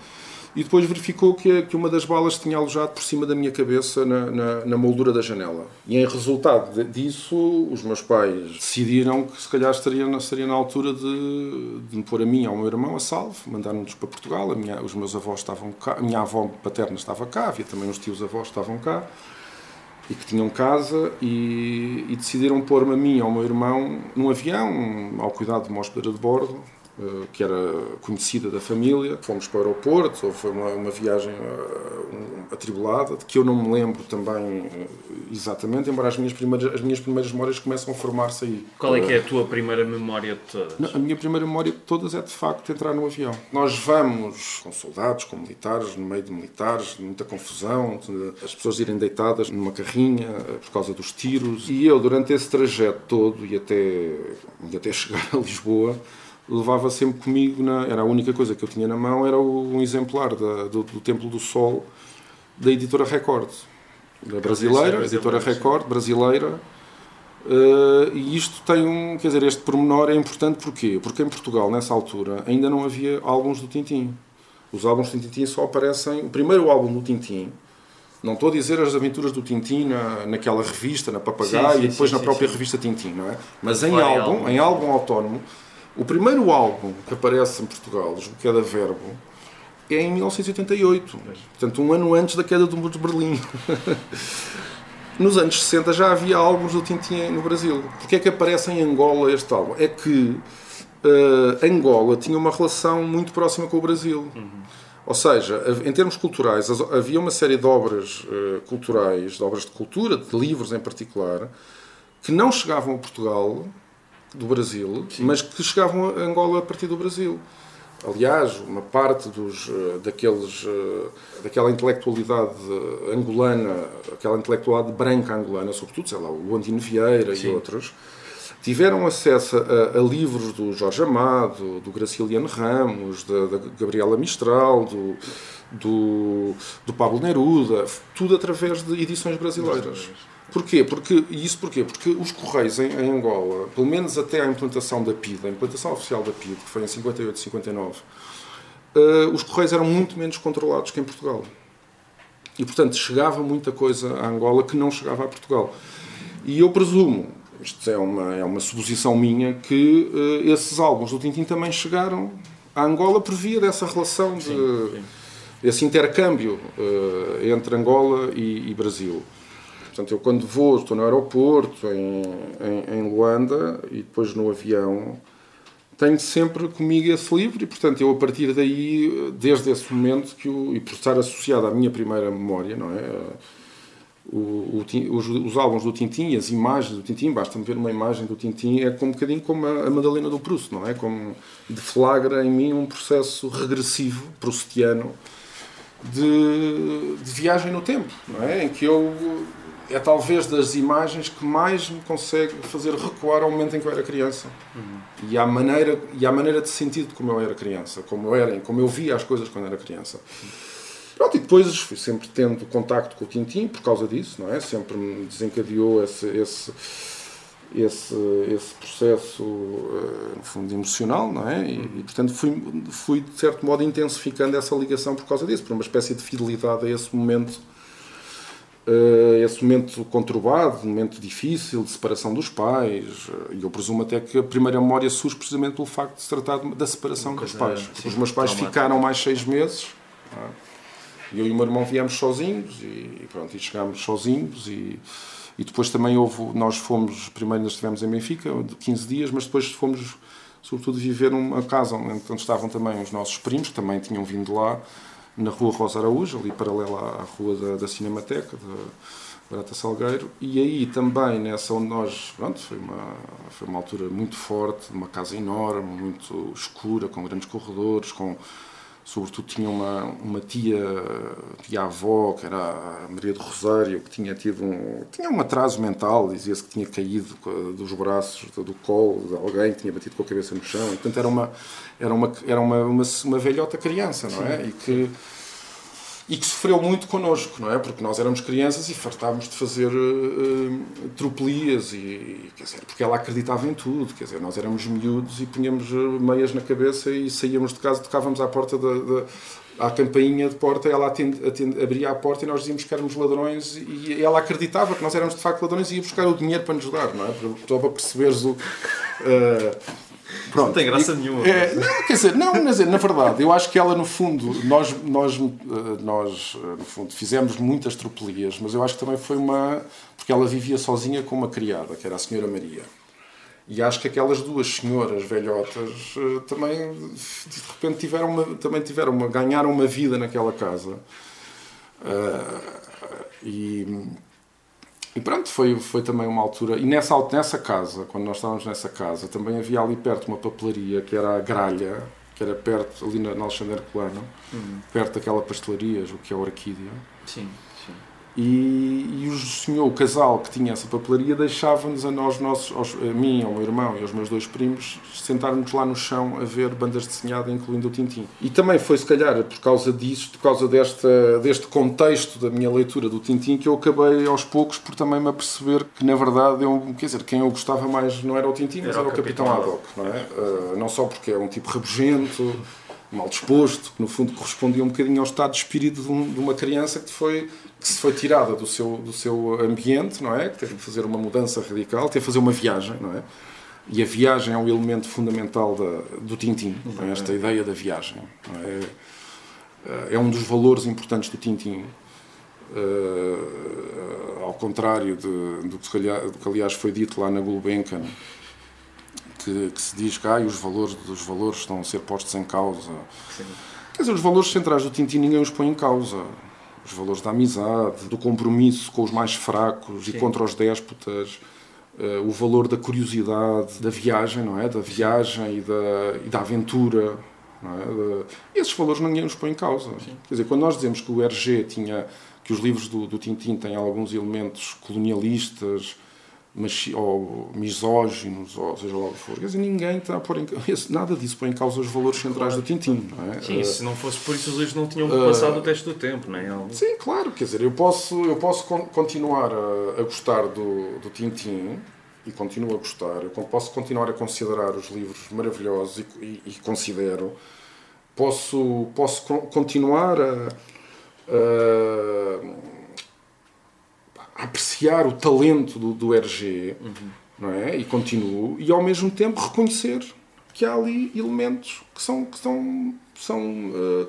S2: e depois verificou que, que uma das balas tinha alojado por cima da minha cabeça na, na, na moldura da janela. E em resultado disso, os meus pais decidiram que se calhar estaria, estaria na altura de, de me pôr a mim e ao meu irmão a salvo, mandaram-nos para Portugal, minha, os meus avós estavam cá, a minha avó paterna estava cá, havia também os tios avós estavam cá, e que tinham casa e, e decidiram pôr-me a mim e ao meu irmão num avião, ao cuidado de uma hospedeira de bordo, que era conhecida da família. Fomos para o aeroporto, ou foi uma, uma viagem uh, atribulada, de que eu não me lembro também uh, exatamente, embora as minhas primeiras, as minhas primeiras memórias começam a formar-se aí.
S1: Qual é que é a tua primeira memória de todas?
S2: Não, a minha primeira memória de todas é de facto entrar no avião. Nós vamos com soldados, com militares, no meio de militares, muita confusão, as pessoas irem deitadas numa carrinha por causa dos tiros. E eu, durante esse trajeto todo e até, e até chegar a Lisboa, levava sempre comigo, na, era a única coisa que eu tinha na mão, era um exemplar da, do, do Templo do Sol da editora Record, da brasileira, editora Record, brasileira. Uh, e isto tem um, quer dizer, este pormenor é importante porquê? Porque em Portugal, nessa altura, ainda não havia álbuns do Tintim. Os álbuns do Tintim só aparecem. O primeiro álbum do Tintim, não estou a dizer as aventuras do Tintim na, naquela revista, na Papagaio, e depois sim, na própria revista Tintim, não é? Mas em álbum, em álbum autónomo, o primeiro álbum que aparece em Portugal, que é da Verbo, é em 1988. Portanto, um ano antes da queda do muro de Berlim. <laughs> Nos anos 60 já havia álbuns do Tintin no Brasil. Porquê é que aparece em Angola este álbum? É que uh, Angola tinha uma relação muito próxima com o Brasil. Uhum. Ou seja, em termos culturais, havia uma série de obras uh, culturais, de obras de cultura, de livros em particular, que não chegavam a Portugal do Brasil, Sim. mas que chegavam a Angola a partir do Brasil. Aliás, uma parte dos, eh, daqueles, eh, daquela intelectualidade angolana, aquela intelectualidade branca angolana, sobretudo, sei lá, o Andino Vieira Sim. e outros, tiveram acesso a, a, livros do Jorge Amado, do Graciliano Ramos, da, da Gabriela Mistral, do, do, do Pablo Neruda, tudo através de edições brasileiras. Porquê? Porque, e isso porquê? Porque os Correios em, em, Angola, pelo menos até à implantação da PID, a implantação oficial da PID, que foi em 58, 59, uh, os Correios eram muito menos controlados que em Portugal. E, portanto, chegava muita coisa a Angola que não chegava a Portugal. E eu presumo, isto é uma, é uma suposição minha, que uh, esses álbuns do Tintin também chegaram a Angola por via dessa relação, de, sim, sim. esse intercâmbio uh, entre Angola e, e Brasil. Portanto, eu quando vou, estou no aeroporto, em, em, em Luanda, e depois no avião, tenho sempre comigo esse livro e, portanto, eu a partir daí, desde esse momento, que o, e por estar associado à minha primeira memória, não é? O, o, os, os, álbuns do Tintim, as imagens do Tintim, basta-me ver uma imagem do Tintim, é como um bocadinho como a, a Madalena do Proust, não é? Como deflagra em mim um processo regressivo, proustiano, de, de viagem no tempo, não é? Em que eu é talvez das imagens que mais me consegue fazer recuar ao momento em que eu era criança uhum. e à maneira e à maneira de sentir de como eu era criança como eu era como eu via as coisas quando era criança uhum. Pronto, e depois fui sempre tendo contacto com o Tintim por causa disso não é sempre me desencadeou esse esse esse, esse processo eh, no fundo emocional não é e, uhum. e portanto fui fui de certo modo intensificando essa ligação por causa disso por uma espécie de fidelidade a esse momento esse momento conturbado, momento difícil de separação dos pais. Eh, e eu presumo até que a primeira memória surge precisamente pelo facto de se tratar da separação dos pais. Sim, os meus pais ficaram mais seis meses. É? Eu e o meu irmão viemos sozinhos e, pronto, e chegámos sozinhos e, e depois também houve, nós fomos, primeiro nós estivemos em Benfica, 15 dias, mas depois fomos sobretudo viver numa casa onde, onde estavam também os nossos primos, que também tinham vindo lá, na rua Rosa Araújo, ali paralela à rua da, da Cinemateca, da Barata Salgueiro, e aí também nessa onde nós, pronto, foi uma, foi uma altura muito forte, uma casa enorme, muito escura, com grandes corredores, com sobretudo tinha uma, uma tia, tia avó, que era a Maria do Rosário, que tinha tido um, tinha um atraso mental, dizia-se que tinha caído dos braços, do colo de alguém, tinha batido com a cabeça no chão, e, portanto era uma, era uma, era uma, uma, uma velhota criança, não é? E que e que sofreu muito connosco, não é? Porque nós éramos crianças e fartávamos de fazer uh, tropelias, e, quer dizer, porque ela acreditava em tudo, quer dizer, nós éramos miúdos e punhamos meias na cabeça e saíamos de casa, tocávamos à porta da, da à campainha de porta, ela atende, atende, abria a porta e nós dizíamos que éramos ladrões e ela acreditava que nós éramos de facto ladrões e ia buscar o dinheiro para nos ajudar, não é? Para, para perceberes o... Uh,
S1: Pronto. Não tem graça nenhuma.
S2: É, não, quer dizer, não, mas na verdade, eu acho que ela, no fundo, nós, nós, eh, nós eh, no fundo, fizemos muitas tropelias, mas eu acho que também foi uma. Porque ela vivia sozinha com uma criada, que era a Senhora Maria. E acho que aquelas duas senhoras velhotas uh, também, de repente, tiveram uma, também tiveram uma, ganharam uma vida naquela casa. Uh, e, e pronto, foi, foi também uma altura. E nessa, nessa casa, quando nós estávamos nessa casa, também havia ali perto uma papelaria que era a Gralha, que era perto, ali na, na Alexandre Colano, uhum. perto daquela pastelaria, o que é a Orquídea.
S1: Sim.
S2: E, e o senhor, o casal que tinha essa papelaria, deixava-nos a nós, nossos, aos, a mim, ao meu irmão e aos meus dois primos, sentarmos lá no chão a ver bandas desenhadas, incluindo o Tintim. E também foi, se calhar, por causa disso, por causa desta, deste contexto da minha leitura do Tintim, que eu acabei aos poucos por também me aperceber que, na verdade, eu, quer dizer, quem eu gostava mais não era o Tintim, mas era, era o Capitão, Capitão Haddock, não é? Uh, não só porque é um tipo rabugento, <laughs> mal disposto, que no fundo correspondia um bocadinho ao estado de espírito de, um, de uma criança que foi que se foi tirada do seu, do seu ambiente, não é? Que teve que fazer uma mudança radical, teve que fazer uma viagem, não é? E a viagem é um elemento fundamental da, do Tintim, é? esta ideia da viagem. É? é? um dos valores importantes do Tintim. Uh, ao contrário de, do, que, do, que, aliás foi dito lá na Gulbenkian, que, que, se diz que ah, os valores os valores estão a ser postos em causa. Sim. Quer dizer, os valores centrais do Tintim ninguém os põe em causa os valores da amizade, do compromisso com os mais fracos Sim. e contra os déspotas, uh, o valor da curiosidade, da viagem, não é? Da viagem e da, e da aventura. Não é? Esses valores ninguém os põe em causa. Sim. Quer dizer, quando nós dizemos que o RG tinha, que os livros do, do Tintin têm alguns elementos colonialistas, ou misóginos, ou seja lá o que for. Quer dizer, ninguém está a pôr em <laughs> nada disso põe em causa os valores centrais do Tintin, não é?
S1: Sim, uh, se não fosse por isso os livros não tinham uh, passado o teste do tempo, não é?
S2: Sim, claro, quer dizer, eu posso, eu posso continuar a, a gostar do, do Tintin e continuo a gostar, eu posso continuar a considerar os livros maravilhosos e, e, e considero, posso, posso continuar a, a apreciar o talento do, do RG, uhum. não é? E continuo, e ao mesmo tempo reconhecer que há ali elementos que são, que são, são, uh,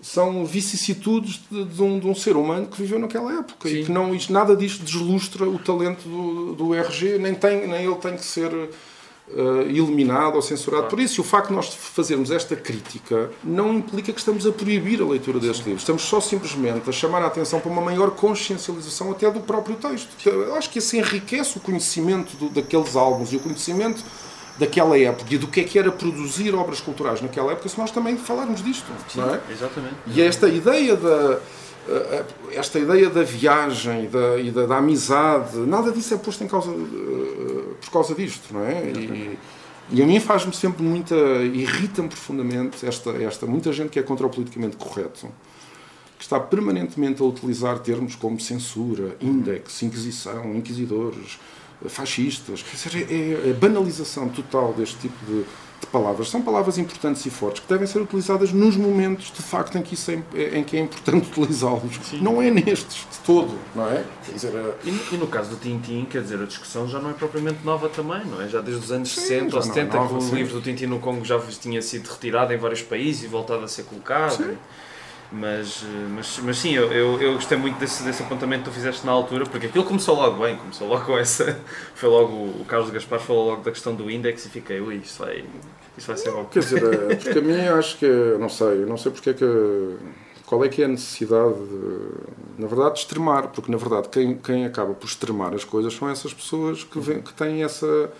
S2: são vicissitudes de, de, um, de, um, ser humano que viveu naquela época Sim. e que não, nada disto deslustra o talento do, do RG, nem, tem, nem ele tem que ser uh, eliminado ou censurado. Por isso, o facto de nós fazermos esta crítica não implica que estamos a proibir a leitura destes livros. Estamos só simplesmente a chamar a atenção para uma maior consciencialização até do próprio texto. Eu acho que isso enriquece o conhecimento do, daqueles álbuns e o conhecimento daquela época e do que é que era produzir obras culturais naquela época, se nós também falarmos disto.
S1: Sim,
S2: é?
S1: Exatamente.
S2: E esta ideia da esta ideia da viagem da, e da, da, amizade, nada disso é posto em causa uh, por causa disto, não é? E, e a mim faz-me sempre muita. irrita-me profundamente esta, esta. muita gente que é contra o politicamente correto, que está permanentemente a utilizar termos como censura, index, inquisição, inquisidores, fascistas. Quer dizer, é, é a banalização total deste tipo de de palavras são palavras importantes e fortes que devem ser utilizadas nos momentos de facto em que, isso é, em que é importante <laughs> utilizá-los. Não é nestes de todo, não é?
S1: Quer dizer, a... e, e, no caso do Tintin, quer dizer, a discussão já não é propriamente nova também, não é? Já desde os anos sim, 60 ou 70 é nova, que o sim. livro do Tintin no Congo já tinha sido retirado em vários países e voltado a ser colocado. Sim. Mas, mas, mas sim, eu, eu, eu, gostei muito desse, desse apontamento que tu fizeste na altura, porque aquilo começou logo bem, começou logo com essa. Foi logo o Carlos Gaspar falou logo da questão do index e fiquei, ui, isso vai, isso vai ser bom.
S2: Quer dizer, é, porque a mim acho que, não sei, não sei porque é que. Qual é que é a necessidade, de, na verdade, de extremar, porque na verdade quem, quem acaba por extremar as coisas são essas pessoas que, vem, que têm essa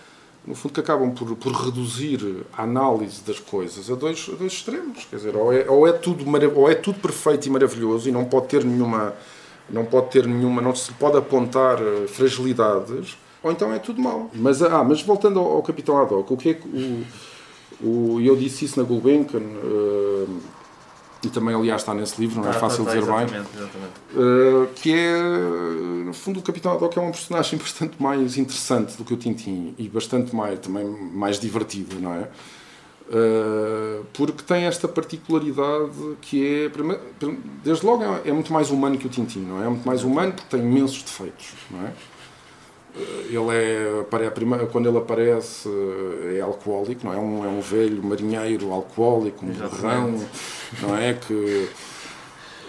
S2: no fundo, que acabam por, por reduzir a análise das coisas a dois, a dois extremos. Quer dizer, ou é, ou, é tudo, ou é tudo perfeito e maravilhoso e não pode ter nenhuma. Não pode ter nenhuma. Não se pode apontar eh, fragilidades, ou então é tudo mau. Mas, ah, mas voltando ao, ao Capitão Haddock, o que é que. O, o, eu disse isso na Gulbenkian. Uh, e também aliás está nesse livro, não é tá, fácil tá, tá, dizer bem,
S1: exatamente.
S2: Uh, que é, no fundo, o Capitão Haddock é um personagem <laughs> bastante mais interessante do que o Tintin e bastante mais, também mais divertido, não é? Uh, porque tem esta particularidade que é, desde logo, é, é muito mais humano que o Tintin, não é? É muito mais humano porque tem imensos defeitos, não é? Ele é, quando ele aparece é alcoólico, não é? Um, é um velho marinheiro alcoólico, um borrão, não é? Que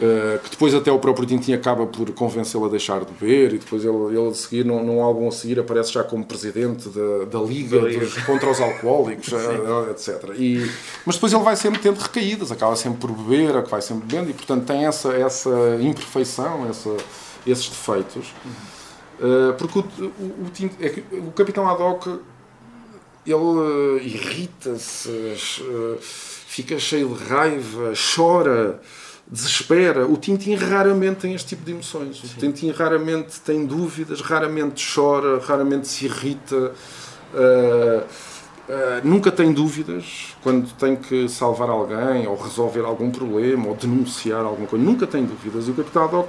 S2: Uh, que depois até o próprio Tintin acaba por convencê-lo a deixar de beber e depois ele, ele a seguir, num, num álbum a seguir, aparece já como presidente da, da Liga dos, contra os alcoólicos, <laughs> etc. E, mas depois ele vai sempre tendo recaídas, acaba sempre por beber, vai sempre bebendo e portanto tem essa, essa imperfeição, essa, esses defeitos. Uh, porque o, o, o, é o Capitão Haddock ele irrita-se, fica cheio de raiva, chora desespera. O Tintin raramente tem este tipo de emoções. Sim. O Tintin raramente tem dúvidas, raramente chora, raramente se irrita. Uh, uh, nunca tem dúvidas quando tem que salvar alguém ou resolver algum problema ou denunciar alguma coisa. Nunca tem dúvidas. E o Capitão Haddock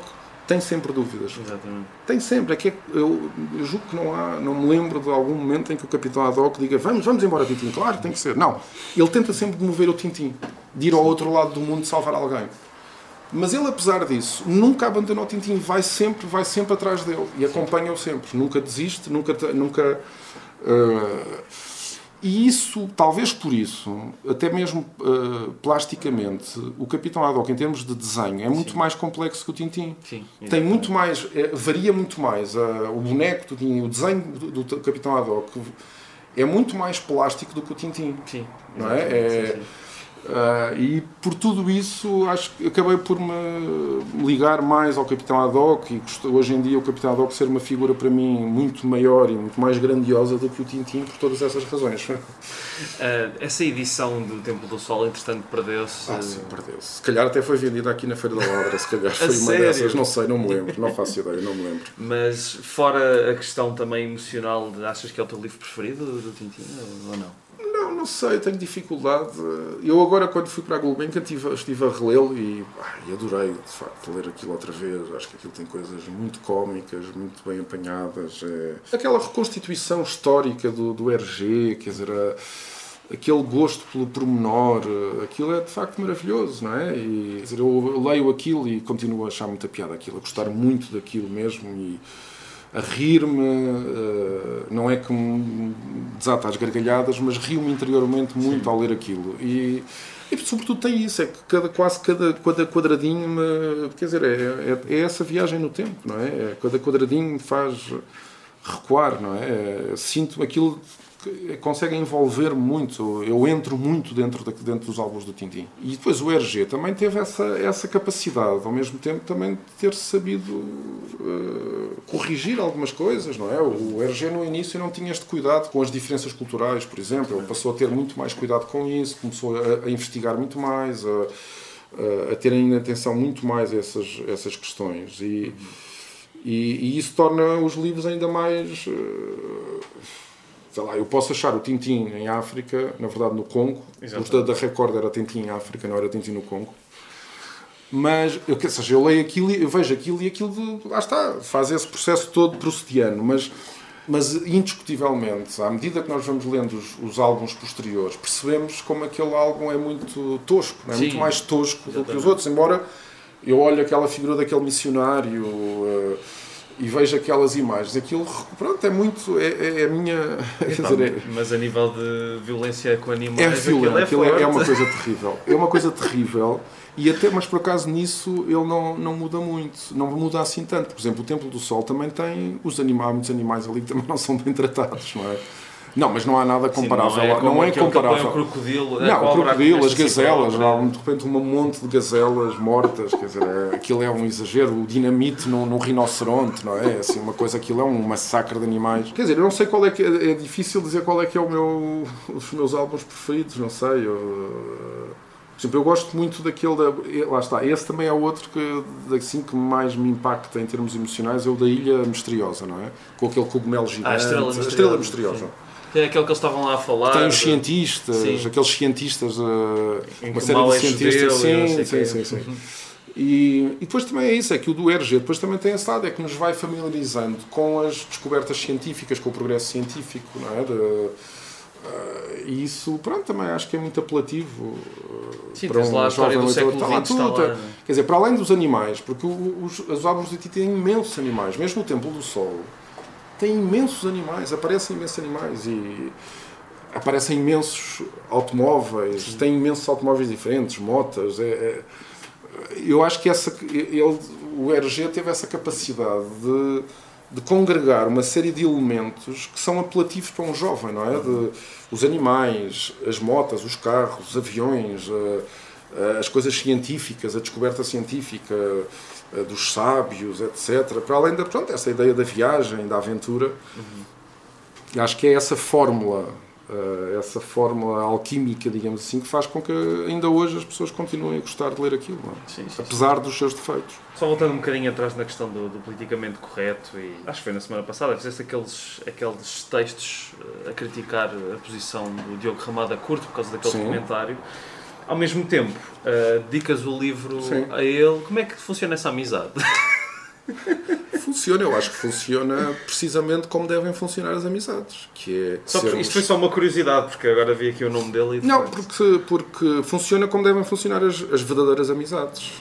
S2: tem sempre dúvidas.
S1: Exatamente.
S2: Tem sempre. É que é, eu, eu julgo que não há, não me lembro de algum momento em que o Capitão Haddock diga vamos, vamos embora, Tintin. Claro, tem que ser. Não. Ele tenta sempre de mover o Tintin, de ir ao outro lado do mundo salvar alguém. Mas ele, apesar disso, nunca abandonou o Tintin, vai sempre, vai sempre atrás dele e acompanha-o sempre. Nunca desiste, nunca. nunca uh, e isso, talvez por isso, até mesmo uh, plasticamente, o Capitão Haddock, em termos de desenho, é muito Sim. mais complexo que o Tintin.
S1: Sim,
S2: Tem muito mais, é, varia muito mais. Uh, o boneco do o desenho do, do, Capitão Haddock é muito mais plástico do que o Tintin.
S1: Sim.
S2: Não é? é Uh, e por tudo isso acho que acabei por me ligar mais ao Capitão Haddock e hoje em dia o Capitão Haddock ser uma figura para mim muito maior e muito mais grandiosa do que o Tintin por todas essas razões. Uh, <laughs>
S1: essa edição do Templo do Sol entretanto perdeu-se?
S2: Ah, sim, perdeu-se. Se calhar até foi vendida aqui na Feira da Ladra, se calhar <laughs> foi uma sério? dessas, não sei, não me lembro, não faço ideia, não me lembro.
S1: Mas fora a questão também emocional, achas que é o teu livro preferido do Tintin ou não?
S2: Não, sei, tenho dificuldade. Eu agora, quando fui para a Gulbenkian, estive, estive a relê-lo e, adorei, de facto, ler aquilo outra vez. Acho que aquilo tem coisas muito cómicas, muito bem apanhadas. É... Aquela reconstituição histórica do, do RG, quer dizer, a, aquele gosto pelo pormenor, aquilo é de facto maravilhoso, não é? E, dizer, eu leio aquilo e continuo a achar muita piada aquilo, a gostar muito daquilo mesmo e a rir-me, uh, não é que me desata as gargalhadas, mas rio-me interiormente muito Sim. ao ler aquilo. E, e, sobretudo tem isso, é que cada, quase cada, cada quadradinho me, quer dizer, é, é, é, essa viagem no tempo, não é? é cada quadradinho me faz recuar, não é? é sinto aquilo consegue envolver muito. Eu entro muito dentro, de, dentro dos álbuns do Tintin. E depois o RG também teve essa, essa capacidade, ao mesmo tempo também ter sabido uh, corrigir algumas coisas, não é? O RG no início não tinha este cuidado com as diferenças culturais, por exemplo. Ele passou a ter muito mais cuidado com isso, começou a, a investigar muito mais, a, a ter ainda atenção muito mais a essas, essas questões. E, e, e, isso torna os livros ainda mais. Uh, sei lá, eu posso achar o Tintin em África, na verdade no Congo, o da Record era Tintin em África, não era Tintin no Congo. Mas, eu, ou seja, eu leio aquilo, eu vejo aquilo e aquilo, lá está, faz esse processo todo proustiano, mas, mas indiscutivelmente, à medida que nós vamos lendo os, os álbuns posteriores, percebemos como aquele álbum é muito tosco, é? Muito mais tosco Exatamente. do que os outros, embora eu olhe aquela figura daquele missionário... Uh, e vejo aquelas imagens. Aquilo, pronto, é muito. É, é, é a minha. <laughs>
S1: Então, dizer, é, mas a nível de violência com animais,
S2: é violento, é aquilo é, é, uma coisa terrível. É uma coisa terrível. E até, mas por acaso nisso ele não, não muda muito, não muda assim tanto. Por exemplo, o Templo do Sol também tem os animais, muitos animais ali que também não são bem tratados, não é? Não, mas não há nada comparável. Sim, não é, não é comparável.
S1: O crocodilo,
S2: não, o crocodilo, as gazelas, há de repente um monte de gazelas mortas, quer dizer, é, aquilo é um exagero, o dinamite no, no rinoceronte, não é? Assim, uma coisa, aquilo é um massacre de animais. Quer dizer, eu não sei qual é que é, é difícil dizer qual é que é o meu, os meus álbuns preferidos, não sei. Eu, por exemplo, eu gosto muito daquele da. Lá está, esse também é outro que, assim, que mais me impacta em termos emocionais, é o da Ilha Misteriosa, não é? Com aquele cogumelo gigante. Ah,
S1: a estrela misteriosa. A estrela misteriosa.
S2: É
S1: aquele que eles estavam lá a falar.
S2: Tem os cientistas, sim. aqueles cientistas, uh, uma série de cientistas. Sim, sim, sim, sim. E, e, depois também é isso, é que o do RG depois também tem esse lado, é que nos vai familiarizando com as descobertas científicas, com o progresso científico, não é? De, uh, e isso, pronto, também acho que é muito apelativo uh,
S1: Sim, para um lá a século XX está, tudo, está lá,
S2: Quer dizer, para além dos animais, porque os, os álbuns de Titi têm imensos animais, mesmo o Templo do Sol tem imensos animais, aparecem imensos animais e aparecem imensos automóveis, Sim. tem imensos automóveis diferentes, motas, é, é, eu acho que essa, ele, o RG teve essa capacidade de, de congregar uma série de elementos que são apelativos para um jovem, não é? De, os animais, as motas, os carros, os aviões, as coisas científicas, a descoberta científica dos sábios, etc. Para além da, pronto, essa ideia da viagem, da aventura. Uhum. Acho que é essa fórmula uh, essa fórmula alquímica, digamos assim, que faz com que ainda hoje as pessoas continuem a gostar de ler aquilo, é? sim, sim, apesar sim. dos seus defeitos.
S1: Só voltando um bocadinho atrás na questão do, do, politicamente correto, e acho que foi na semana passada, fizeste aqueles, aqueles textos eh, a criticar a posição do Diogo Ramada Curto por causa daquele comentário. Ao mesmo tempo, uh, dedicas o livro a ele. Como é que funciona essa amizade?
S2: funciona, eu acho que funciona precisamente como devem funcionar as amizades. Que é
S1: só sermos... Isto foi só uma curiosidade, porque agora vi aqui o nome dele e
S2: Não, porque, porque funciona como devem funcionar as, as verdadeiras amizades.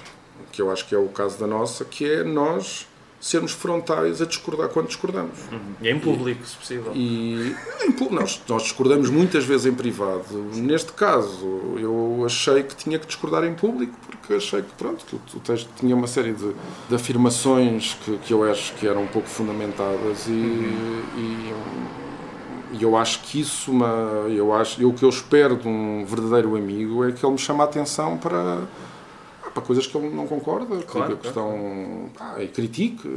S2: Que eu acho que é o caso da nossa, que é nós sermos frontais a discordar quando discordamos.
S1: Uhum. E em público, e, se possível.
S2: E em, nós, nós discordamos muitas vezes em privado. Neste caso, eu achei que tinha que discordar em público porque achei que, pronto, que o, texto tinha uma série de, de afirmações que, que eu acho que eram um pouco fundamentadas e, uhum. e, e eu acho que isso, uma, eu acho, eu, o que eu espero de um verdadeiro amigo é que ele me chame a atenção para para coisas que ele não concorda, claro, que estão e critique.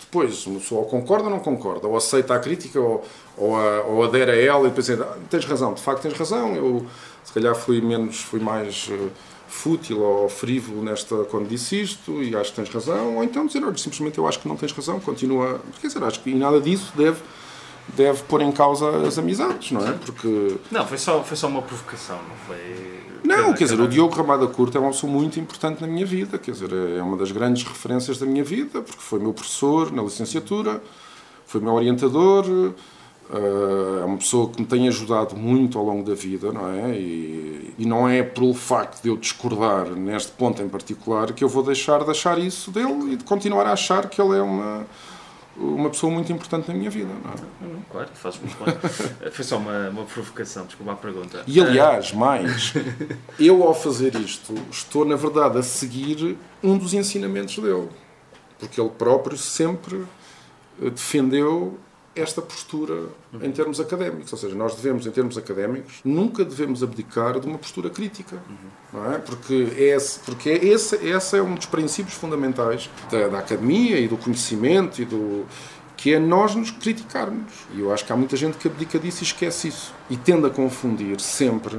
S2: Depois, uma pessoa ou concorda ou não concorda, ou aceita a crítica, ou, ou, a, ou adere a ela e depois diz, ah, tens razão, de facto tens razão, eu se calhar fui menos, fui mais uh, fútil ou frívolo nesta quando disse isto e acho que tens razão, ou então dizer, olha, simplesmente eu acho que não tens razão, continua, quer dizer, acho que e nada disso deve deve pôr em causa as amizades, não é? Porque
S1: não, foi só foi só uma provocação, não foi
S2: não, quer dizer, o Diogo Ramada Curta é uma pessoa muito importante na minha vida, quer dizer, é uma das grandes referências da minha vida, porque foi meu professor na licenciatura, foi meu orientador, eh, é uma pessoa que me tem ajudado muito ao longo da vida, não é? E, e não é pelo facto de eu discordar neste ponto em particular que eu vou deixar de achar isso dele e de continuar a achar que ele é uma uma pessoa muito importante na minha vida. Não é?
S1: Claro, faz muito bem. <laughs> Foi só uma, uma provocação, desculpa a pergunta.
S2: E aliás, mais, eu ao fazer isto estou na verdade a seguir um dos ensinamentos dele, porque ele próprio sempre defendeu esta postura em termos académicos. Ou seja, nós devemos, em termos académicos, nunca devemos abdicar de uma postura crítica. Não é? Porque, esse, porque esse, esse é um dos princípios fundamentais da, da academia e do conhecimento e do que é nós nos criticarmos. E eu acho que há muita gente que abdica disso e esquece isso. E tende a confundir sempre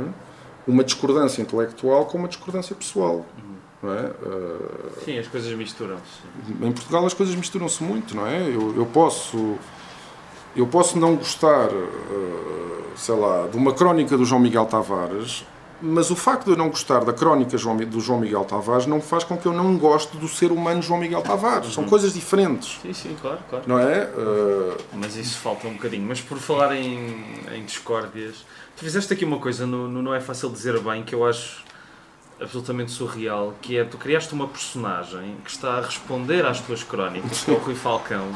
S2: uma discordância intelectual com uma discordância pessoal. Uhum. É? Uh...
S1: Sim, as coisas misturam-se.
S2: Em Portugal as coisas misturam-se muito, não é? Eu, eu posso eu posso não gostar, eh, sei lá, de uma crónica do João Miguel Tavares, mas o facto de eu não gostar da crónica do João Miguel Tavares não faz com que eu não goste do ser humano João Miguel Tavares. São uhum. coisas diferentes.
S1: Sim, sim, claro, claro.
S2: Não é? Uh...
S1: Mas isso falta um bocadinho. Mas por falar em, em discórdias, tu fizeste aqui uma coisa no, no Não É Fácil Dizer Bem que eu acho absolutamente surreal, que é tu criaste uma personagem que está a responder às tuas crónicas, que é o Rui Falcão.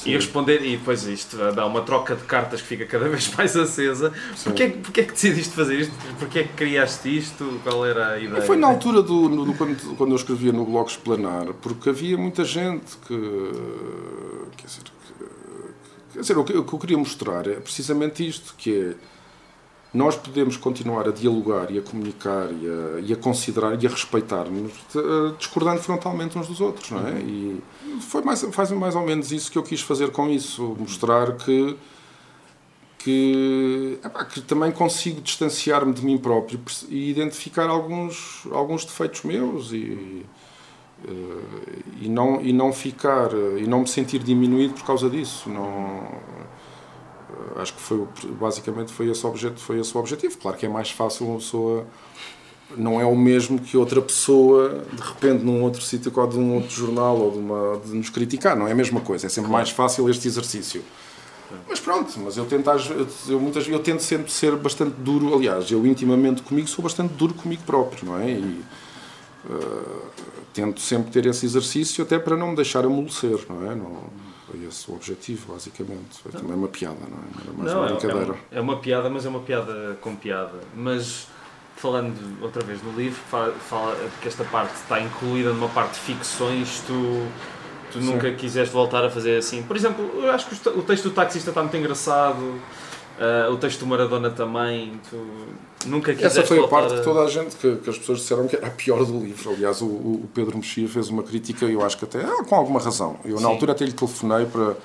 S1: Sim. E responder, e depois isto dá uma troca de cartas que fica cada <laughs> vez mais acesa. Porquê, porquê é que decidiste fazer isto? Porquê é que criaste isto? Qual era a ideia?
S2: Foi na altura do, no, quando, quando eu escrevia no blog Explanar, porque havia muita gente que. Quer dizer, que, quer dizer o, que, o que eu queria mostrar é precisamente isto: que é nós podemos continuar a dialogar e a comunicar e a, e a considerar e a respeitar-nos eh, discordando frontalmente uns dos outros, não é? E foi mais, faz mais ou menos isso que eu quis fazer com isso, mostrar que que, que também consigo distanciar-me de mim próprio e identificar alguns, alguns defeitos meus e, eh, e, não, e não ficar e não me sentir diminuído por causa disso. Não, acho que foi basicamente foi esse, objeto, foi esse o objetivo. Claro que é mais fácil uma pessoa não é o mesmo que outra pessoa de repente num outro sítio ou de um outro jornal ou de, uma, de nos criticar, não é a mesma coisa, é sempre mais fácil este exercício. Mas pronto, mas eu tento, eu, muitas, eu tento sempre ser bastante duro, aliás, eu intimamente comigo sou bastante duro comigo próprio, não é? E uh, tento sempre ter esse exercício até para não me deixar amolecer, não é? Não, foi esse o objetivo, basicamente. Foi também uma piada, não é? Era mais
S1: não,
S2: uma brincadeira.
S1: É, é, uma piada, mas é uma piada com piada. Mas, falando outra vez no livro, fala, fala que esta parte está incluída numa parte de ficções, tu, tu nunca quiseste voltar a fazer assim. Por exemplo, eu acho que o texto do taxista está muito engraçado, uh, o texto do Maradona também, tu nunca quiseste
S2: Essa foi a parte que toda a gente, que, que as pessoas disseram que era a pior do livro. Aliás, o, o Pedro Mexia fez uma crítica, e eu acho que até ah, com alguma razão. Eu
S1: Sim.
S2: na altura até lhe telefonei para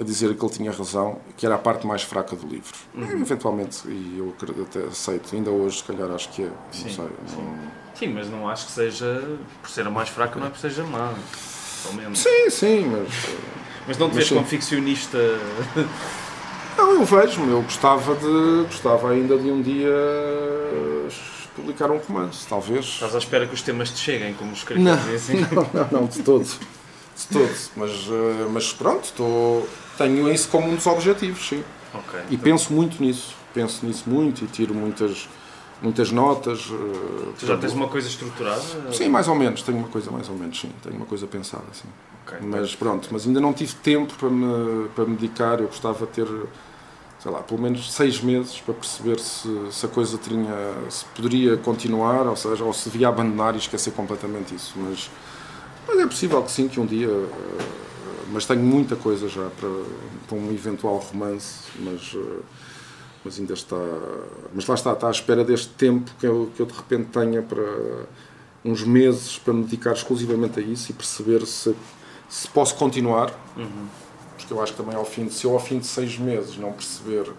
S2: a dizer que ele tinha razão, que era a parte mais fraca do livro.
S1: Uhum.
S2: Eventualmente, e eu até aceito, ainda hoje, se calhar, acho que é.
S1: Sim,
S2: sei.
S1: sim.
S2: não-
S1: Sim, mas não acho que seja, por ser a mais fraca, não é por seja má. Pelo menos.
S2: Sim, sim, mas.
S1: Mas não te
S2: Mas
S1: vês como ficcionista.
S2: Não, eu vejo-me, eu gostava de. gostava ainda de um dia publicar um romance, talvez.
S1: Estás à espera que os temas te cheguem, como os
S2: Não,
S1: escritores dizem. <laughs>
S2: não, não, não, de todo. De todo. Mas, eh, mas pronto, estou, tenho isso como um dos objetivos, sim.
S1: Ok.
S2: E penso muito nisso. Penso nisso muito e tiro muitas, muitas notas. eh,
S1: Tu já tens uma coisa estruturada?
S2: Sim, mais ou menos. Tenho uma coisa mais ou menos, sim. Tenho uma coisa pensada, sim.
S1: Ok.
S2: Mas pronto, mas ainda não tive tempo para me, para me dedicar. Eu gostava de ter, sei lá, pelo menos seis meses para perceber se, se a coisa tinha, se poderia continuar, ou seja, ou se devia abandonar e esquecer completamente isso. Mas, mas é possível que sim, que um dia. eh, Mas tenho muita coisa já para, para um eventual romance, mas. eh, Mas ainda está. Mas lá está, está à espera deste tempo que eu, que eu de repente tenha para uns meses para me dedicar exclusivamente a isso e perceber se, se posso continuar.
S1: Uhum.
S2: Porque eu acho que também ao fim de, se eu ao fim de seis meses não perceber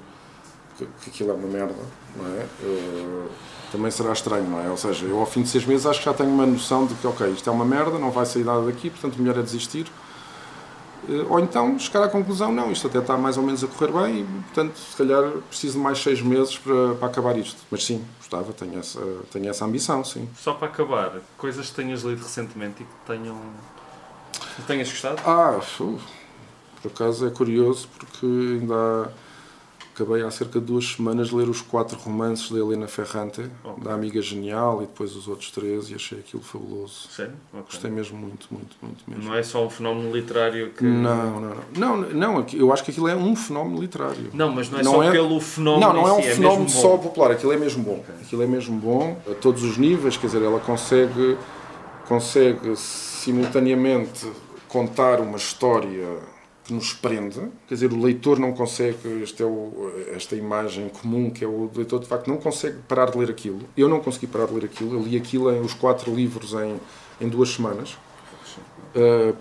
S2: que, que aquilo é uma merda, não é? Eh, também será estranho, não é? Ou seja, eu ao fim de seis meses acho que já tenho uma noção de que, ok, isto é uma merda, não vai sair nada daqui, portanto melhor é desistir. Eh, Ou então chegar à conclusão, não, isto até está mais ou menos a correr bem e, portanto, se calhar preciso de mais seis meses para, para acabar isto. Mas sim, gostava, tenho essa, tenho essa ambição, sim.
S1: Só para acabar, coisas que tenhas lido recentemente e que tenham. Que tenhas gostado?
S2: Ah, fu, por acaso é curioso porque ainda há- acabei há cerca de duas semanas de ler os quatro romances da Helena Ferrante,
S1: Ok.
S2: da Amiga Genial e depois os outros três e achei aquilo fabuloso.
S1: Sério? Ok.
S2: Gostei mesmo muito, muito, muito mesmo.
S1: Não é só um fenómeno literário que.
S2: Não, não, não. Não, não, eu acho que aquilo é um fenómeno literário.
S1: Não, mas não é
S2: Não
S1: só
S2: é-
S1: pelo fenómeno.
S2: Não, não é um
S1: si,
S2: fenómeno
S1: mesmo
S2: só popular, aquilo é mesmo bom. Aquilo é mesmo bom a todos os níveis, quer dizer, ela consegue, consegue simultaneamente contar uma história que nos prende, quer dizer, o leitor não consegue, este é o, esta imagem comum que é o leitor de facto não consegue parar de ler aquilo. Eu não consegui parar de ler aquilo, eu li aquilo em os quatro livros em, em duas semanas. Uh,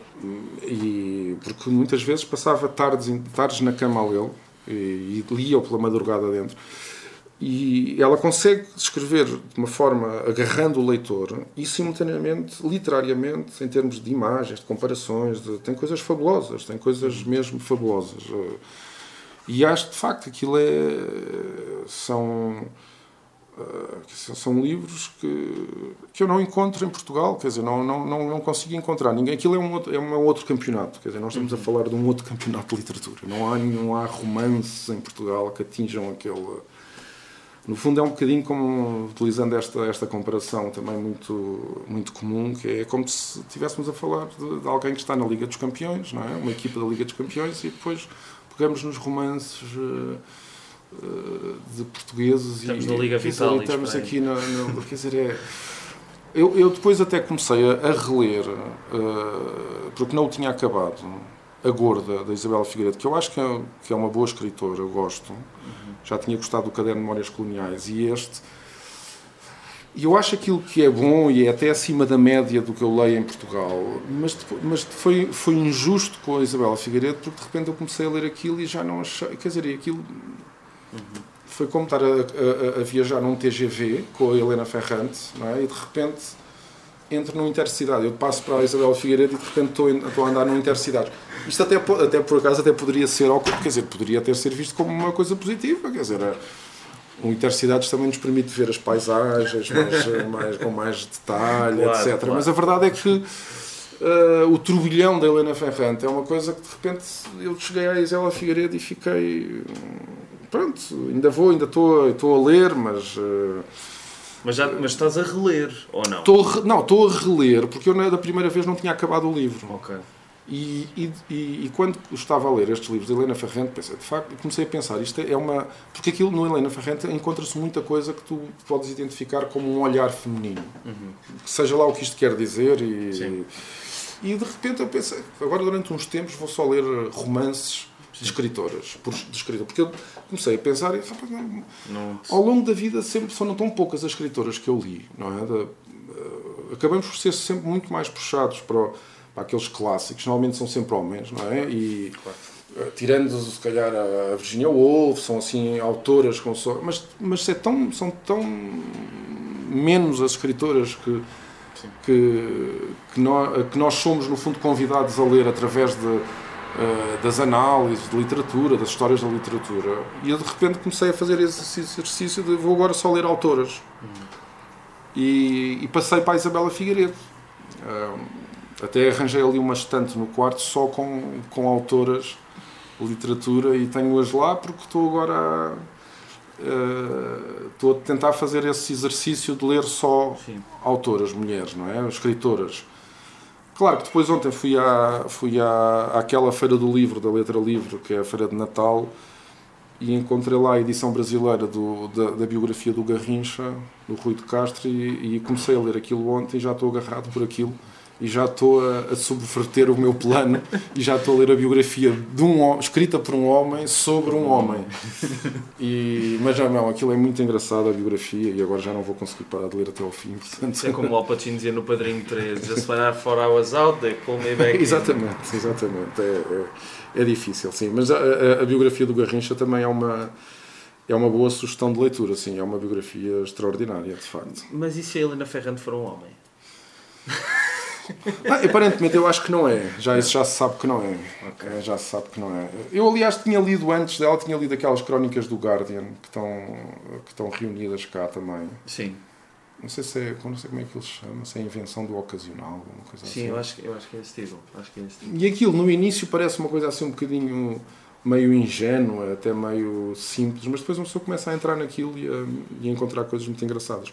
S2: e porque muitas vezes passava tardes, tardes na cama a lê-lo e, e lia-o pela madrugada dentro. E ela consegue escrever de uma forma agarrando o leitor e simultaneamente, literariamente, em termos de imagens, de comparações, de- tem coisas fabulosas, tem coisas mesmo fabulosas. E acho de facto que aquilo é. são. Que são livros que, que eu não encontro em Portugal, quer dizer, não, não, não, não consigo encontrar ninguém. Aquilo é um, outro, é um outro campeonato, quer dizer, nós estamos a falar de um outro <laughs> campeonato de literatura. Não há, não há romances em Portugal que atinjam aquele. No fundo, é um bocadinho como, utilizando esta, esta comparação também muito, muito comum, que é como se estivéssemos a falar de, de alguém que está na Liga dos Campeões, não é? Uma equipa da Liga dos Campeões, e depois pegamos nos romances. eh, eh, de portugueses
S1: Estamos
S2: e
S1: na Liga
S2: dizer,
S1: Vitalis,
S2: estamos aqui na, na- quer dizer é eu, eu depois até comecei a, a reler eh, porque não o tinha acabado a Gorda da Isabel Figueiredo que eu acho que é, que é uma boa escritora eu gosto já tinha gostado do caderno de Memórias Coloniais e este e eu acho aquilo que é bom e é até acima da média do que eu leio em Portugal, mas, mas foi, foi injusto com a Isabela Figueiredo porque de repente eu comecei a ler aquilo e já não achei. Quer dizer, aquilo foi como estar a, a- a viajar num TGV com a Helena Ferrante não é? e de repente entro num intercidade. Eu passo para a Isabel Figueiredo e de repente estou, a andar num intercidade. Isto até, até por acaso até poderia ser, quer dizer, poderia até ser visto como uma coisa positiva, quer dizer, o Intercidades também nos permite ver as paisagens mais, <laughs> mais- com mais detalhe,
S1: Claro,
S2: etc.
S1: claro.
S2: Mas a verdade é que eh, o turbilhão da Helena Ferrante é uma coisa que de repente eu cheguei à Isabela Figueiredo e fiquei. hum, Pronto, ainda vou, ainda estou, estou a ler, mas. eh,
S1: Mas, já, mas estás a reler, ou não?
S2: Estou a re- não, estou a reler, porque eu da primeira vez não tinha acabado o livro.
S1: Ok.
S2: E, e, e, quando estava a ler estes livros de Helena Ferrante, pensei, de facto, comecei a pensar, isto é uma. Porque aquilo no Helena Ferrante encontra-se muita coisa que tu podes identificar como um olhar feminino. Uhum. Seja lá o que isto quer dizer. E, Sim. e de repente eu pensei, agora durante uns tempos vou só ler romances de escritoras, por, de escritor, porque eu comecei a pensar, e, não, ao longo da vida sempre foram tão poucas as escritoras que eu li, não é? Da, uh, acabamos por ser sempre muito mais puxados para para aqueles clássicos, normalmente são sempre homens, não é? E claro. Eh, tirando se calhar a Virginia Woolf, são assim autoras com só, mas mas é tão, são tão menos as escritoras que que, que, nós, que nós somos no fundo convidados a ler através de, uh, das análises de literatura, das histórias da literatura. E eu de repente comecei a fazer esse exercício de vou agora só ler autoras. Uhum. E, e, passei para a Isabela Figueiredo. Uh, até arranjei ali uma estante no quarto só com, com autoras de literatura e tenho-as lá porque estou agora a, uh, estou a tentar fazer esse exercício de ler só Sim. autoras, mulheres, não é? Escritoras. Claro que depois ontem fui, à, fui à, àquela feira do livro, da letra livre, que é a feira de Natal, e encontrei lá a edição brasileira do, da, da, biografia do Garrincha, do Rui de Castro, e, e comecei a ler aquilo ontem e já estou agarrado por aquilo e já estou a, a subverter o meu plano e já estou a ler a biografia de um escrita por um homem sobre um homem. E, mas já não, aquilo é muito engraçado a biografia e agora já não vou conseguir parar de ler até ao fim.
S1: Portanto... É como o Al Pacino dizia no Padrinho 3, just when I I was out, they pulled me back. <laughs>
S2: exatamente, exatamente. É, é, é, difícil, sim. Mas a, a, a biografia do Garrincha também é uma é uma boa sugestão de leitura, sim, é uma biografia extraordinária, de facto.
S1: Mas e se a Helena Ferrante for um homem?
S2: Ah, aparentemente eu acho que não é. Já, isso já se sabe que não é. Okay. é. Já se sabe que não é. Eu, aliás, tinha lido antes dela, tinha lido aquelas crónicas do Guardian que estão, que estão reunidas cá também.
S1: Sim.
S2: Não sei, se é, não sei como é que eles chamam, se é a invenção do ocasional, alguma coisa
S1: Sim,
S2: assim.
S1: eu acho, eu acho que é esse título. Acho que é esse
S2: título. E aquilo, no início, parece uma coisa assim um bocadinho meio ingênua, até meio simples, mas depois uma pessoa começa a entrar naquilo e a, e a encontrar coisas muito engraçadas.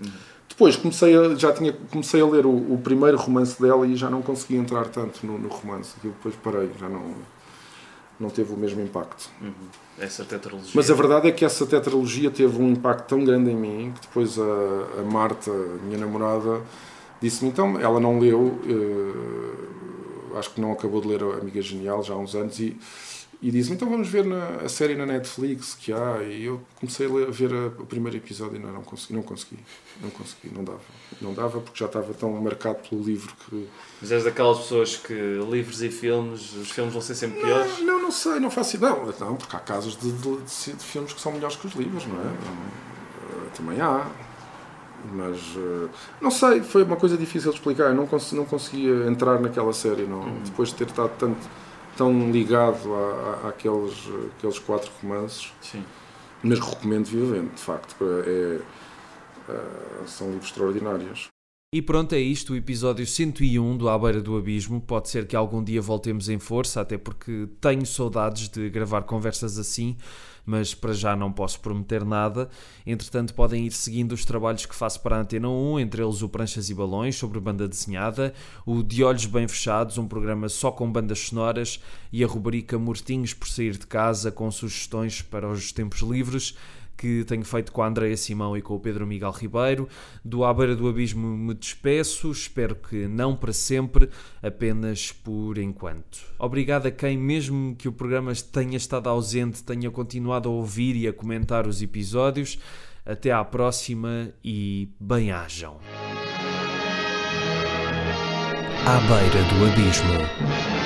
S2: Uhum. Depois comecei a, já tinha, comecei a ler o, o, primeiro romance dela e já não consegui entrar tanto no, no romance. E depois parei, já não, não teve o mesmo impacto.
S1: Uhum. Essa tetralogia.
S2: Mas a verdade é que essa tetralogia teve um impacto tão grande em mim que depois a, a Marta, minha namorada, disse-me então, ela não leu, uh, acho que não acabou de ler a Amiga Genial já há uns anos e e disse-me, então vamos ver na, a série na Netflix que há. E eu comecei a ver a, o primeiro episódio e não, não consegui, não consegui, não consegui, não dava. Não dava porque já estava tão marcado pelo livro que...
S1: Mas és daquelas pessoas que livros e filmes, os filmes vão ser sempre piores?
S2: Não, não, não sei, não faço ideia. Não, não, porque há casos de, de, de, de, filmes que são melhores que os livros, não é? Eh, também há. Mas, eh, não sei, foi uma coisa difícil de explicar. Eu não, cons não conseguia entrar naquela série, não, uhum. depois de ter estado tanto tão ligado à, àqueles, àqueles quatro romances.
S1: Sim.
S2: Mas recomendo vivamente, de facto. É, é, são livros extraordinários.
S4: E pronto, é isto, o episódio 101 do À Beira do Abismo. Pode ser que algum dia voltemos em força, até porque tenho saudades de gravar conversas assim mas para já não posso prometer nada. Entretanto, podem ir seguindo os trabalhos que faço para a Antena 1, entre eles o Pranchas e Balões sobre banda desenhada, o De Olhos Bem Fechados, um programa só com bandas sonoras, e a rubrica Mortinhos por Sair de Casa, com sugestões para os tempos livres que tenho feito com a Andréia Simão e com o Pedro Miguel Ribeiro. Do À Beira do Abismo me despeço, espero que não para sempre, apenas por enquanto. Obrigado a quem, mesmo que o programa tenha estado ausente, tenha continuado a ouvir e a comentar os episódios. Até à próxima e bem-ajam. À Beira do Abismo.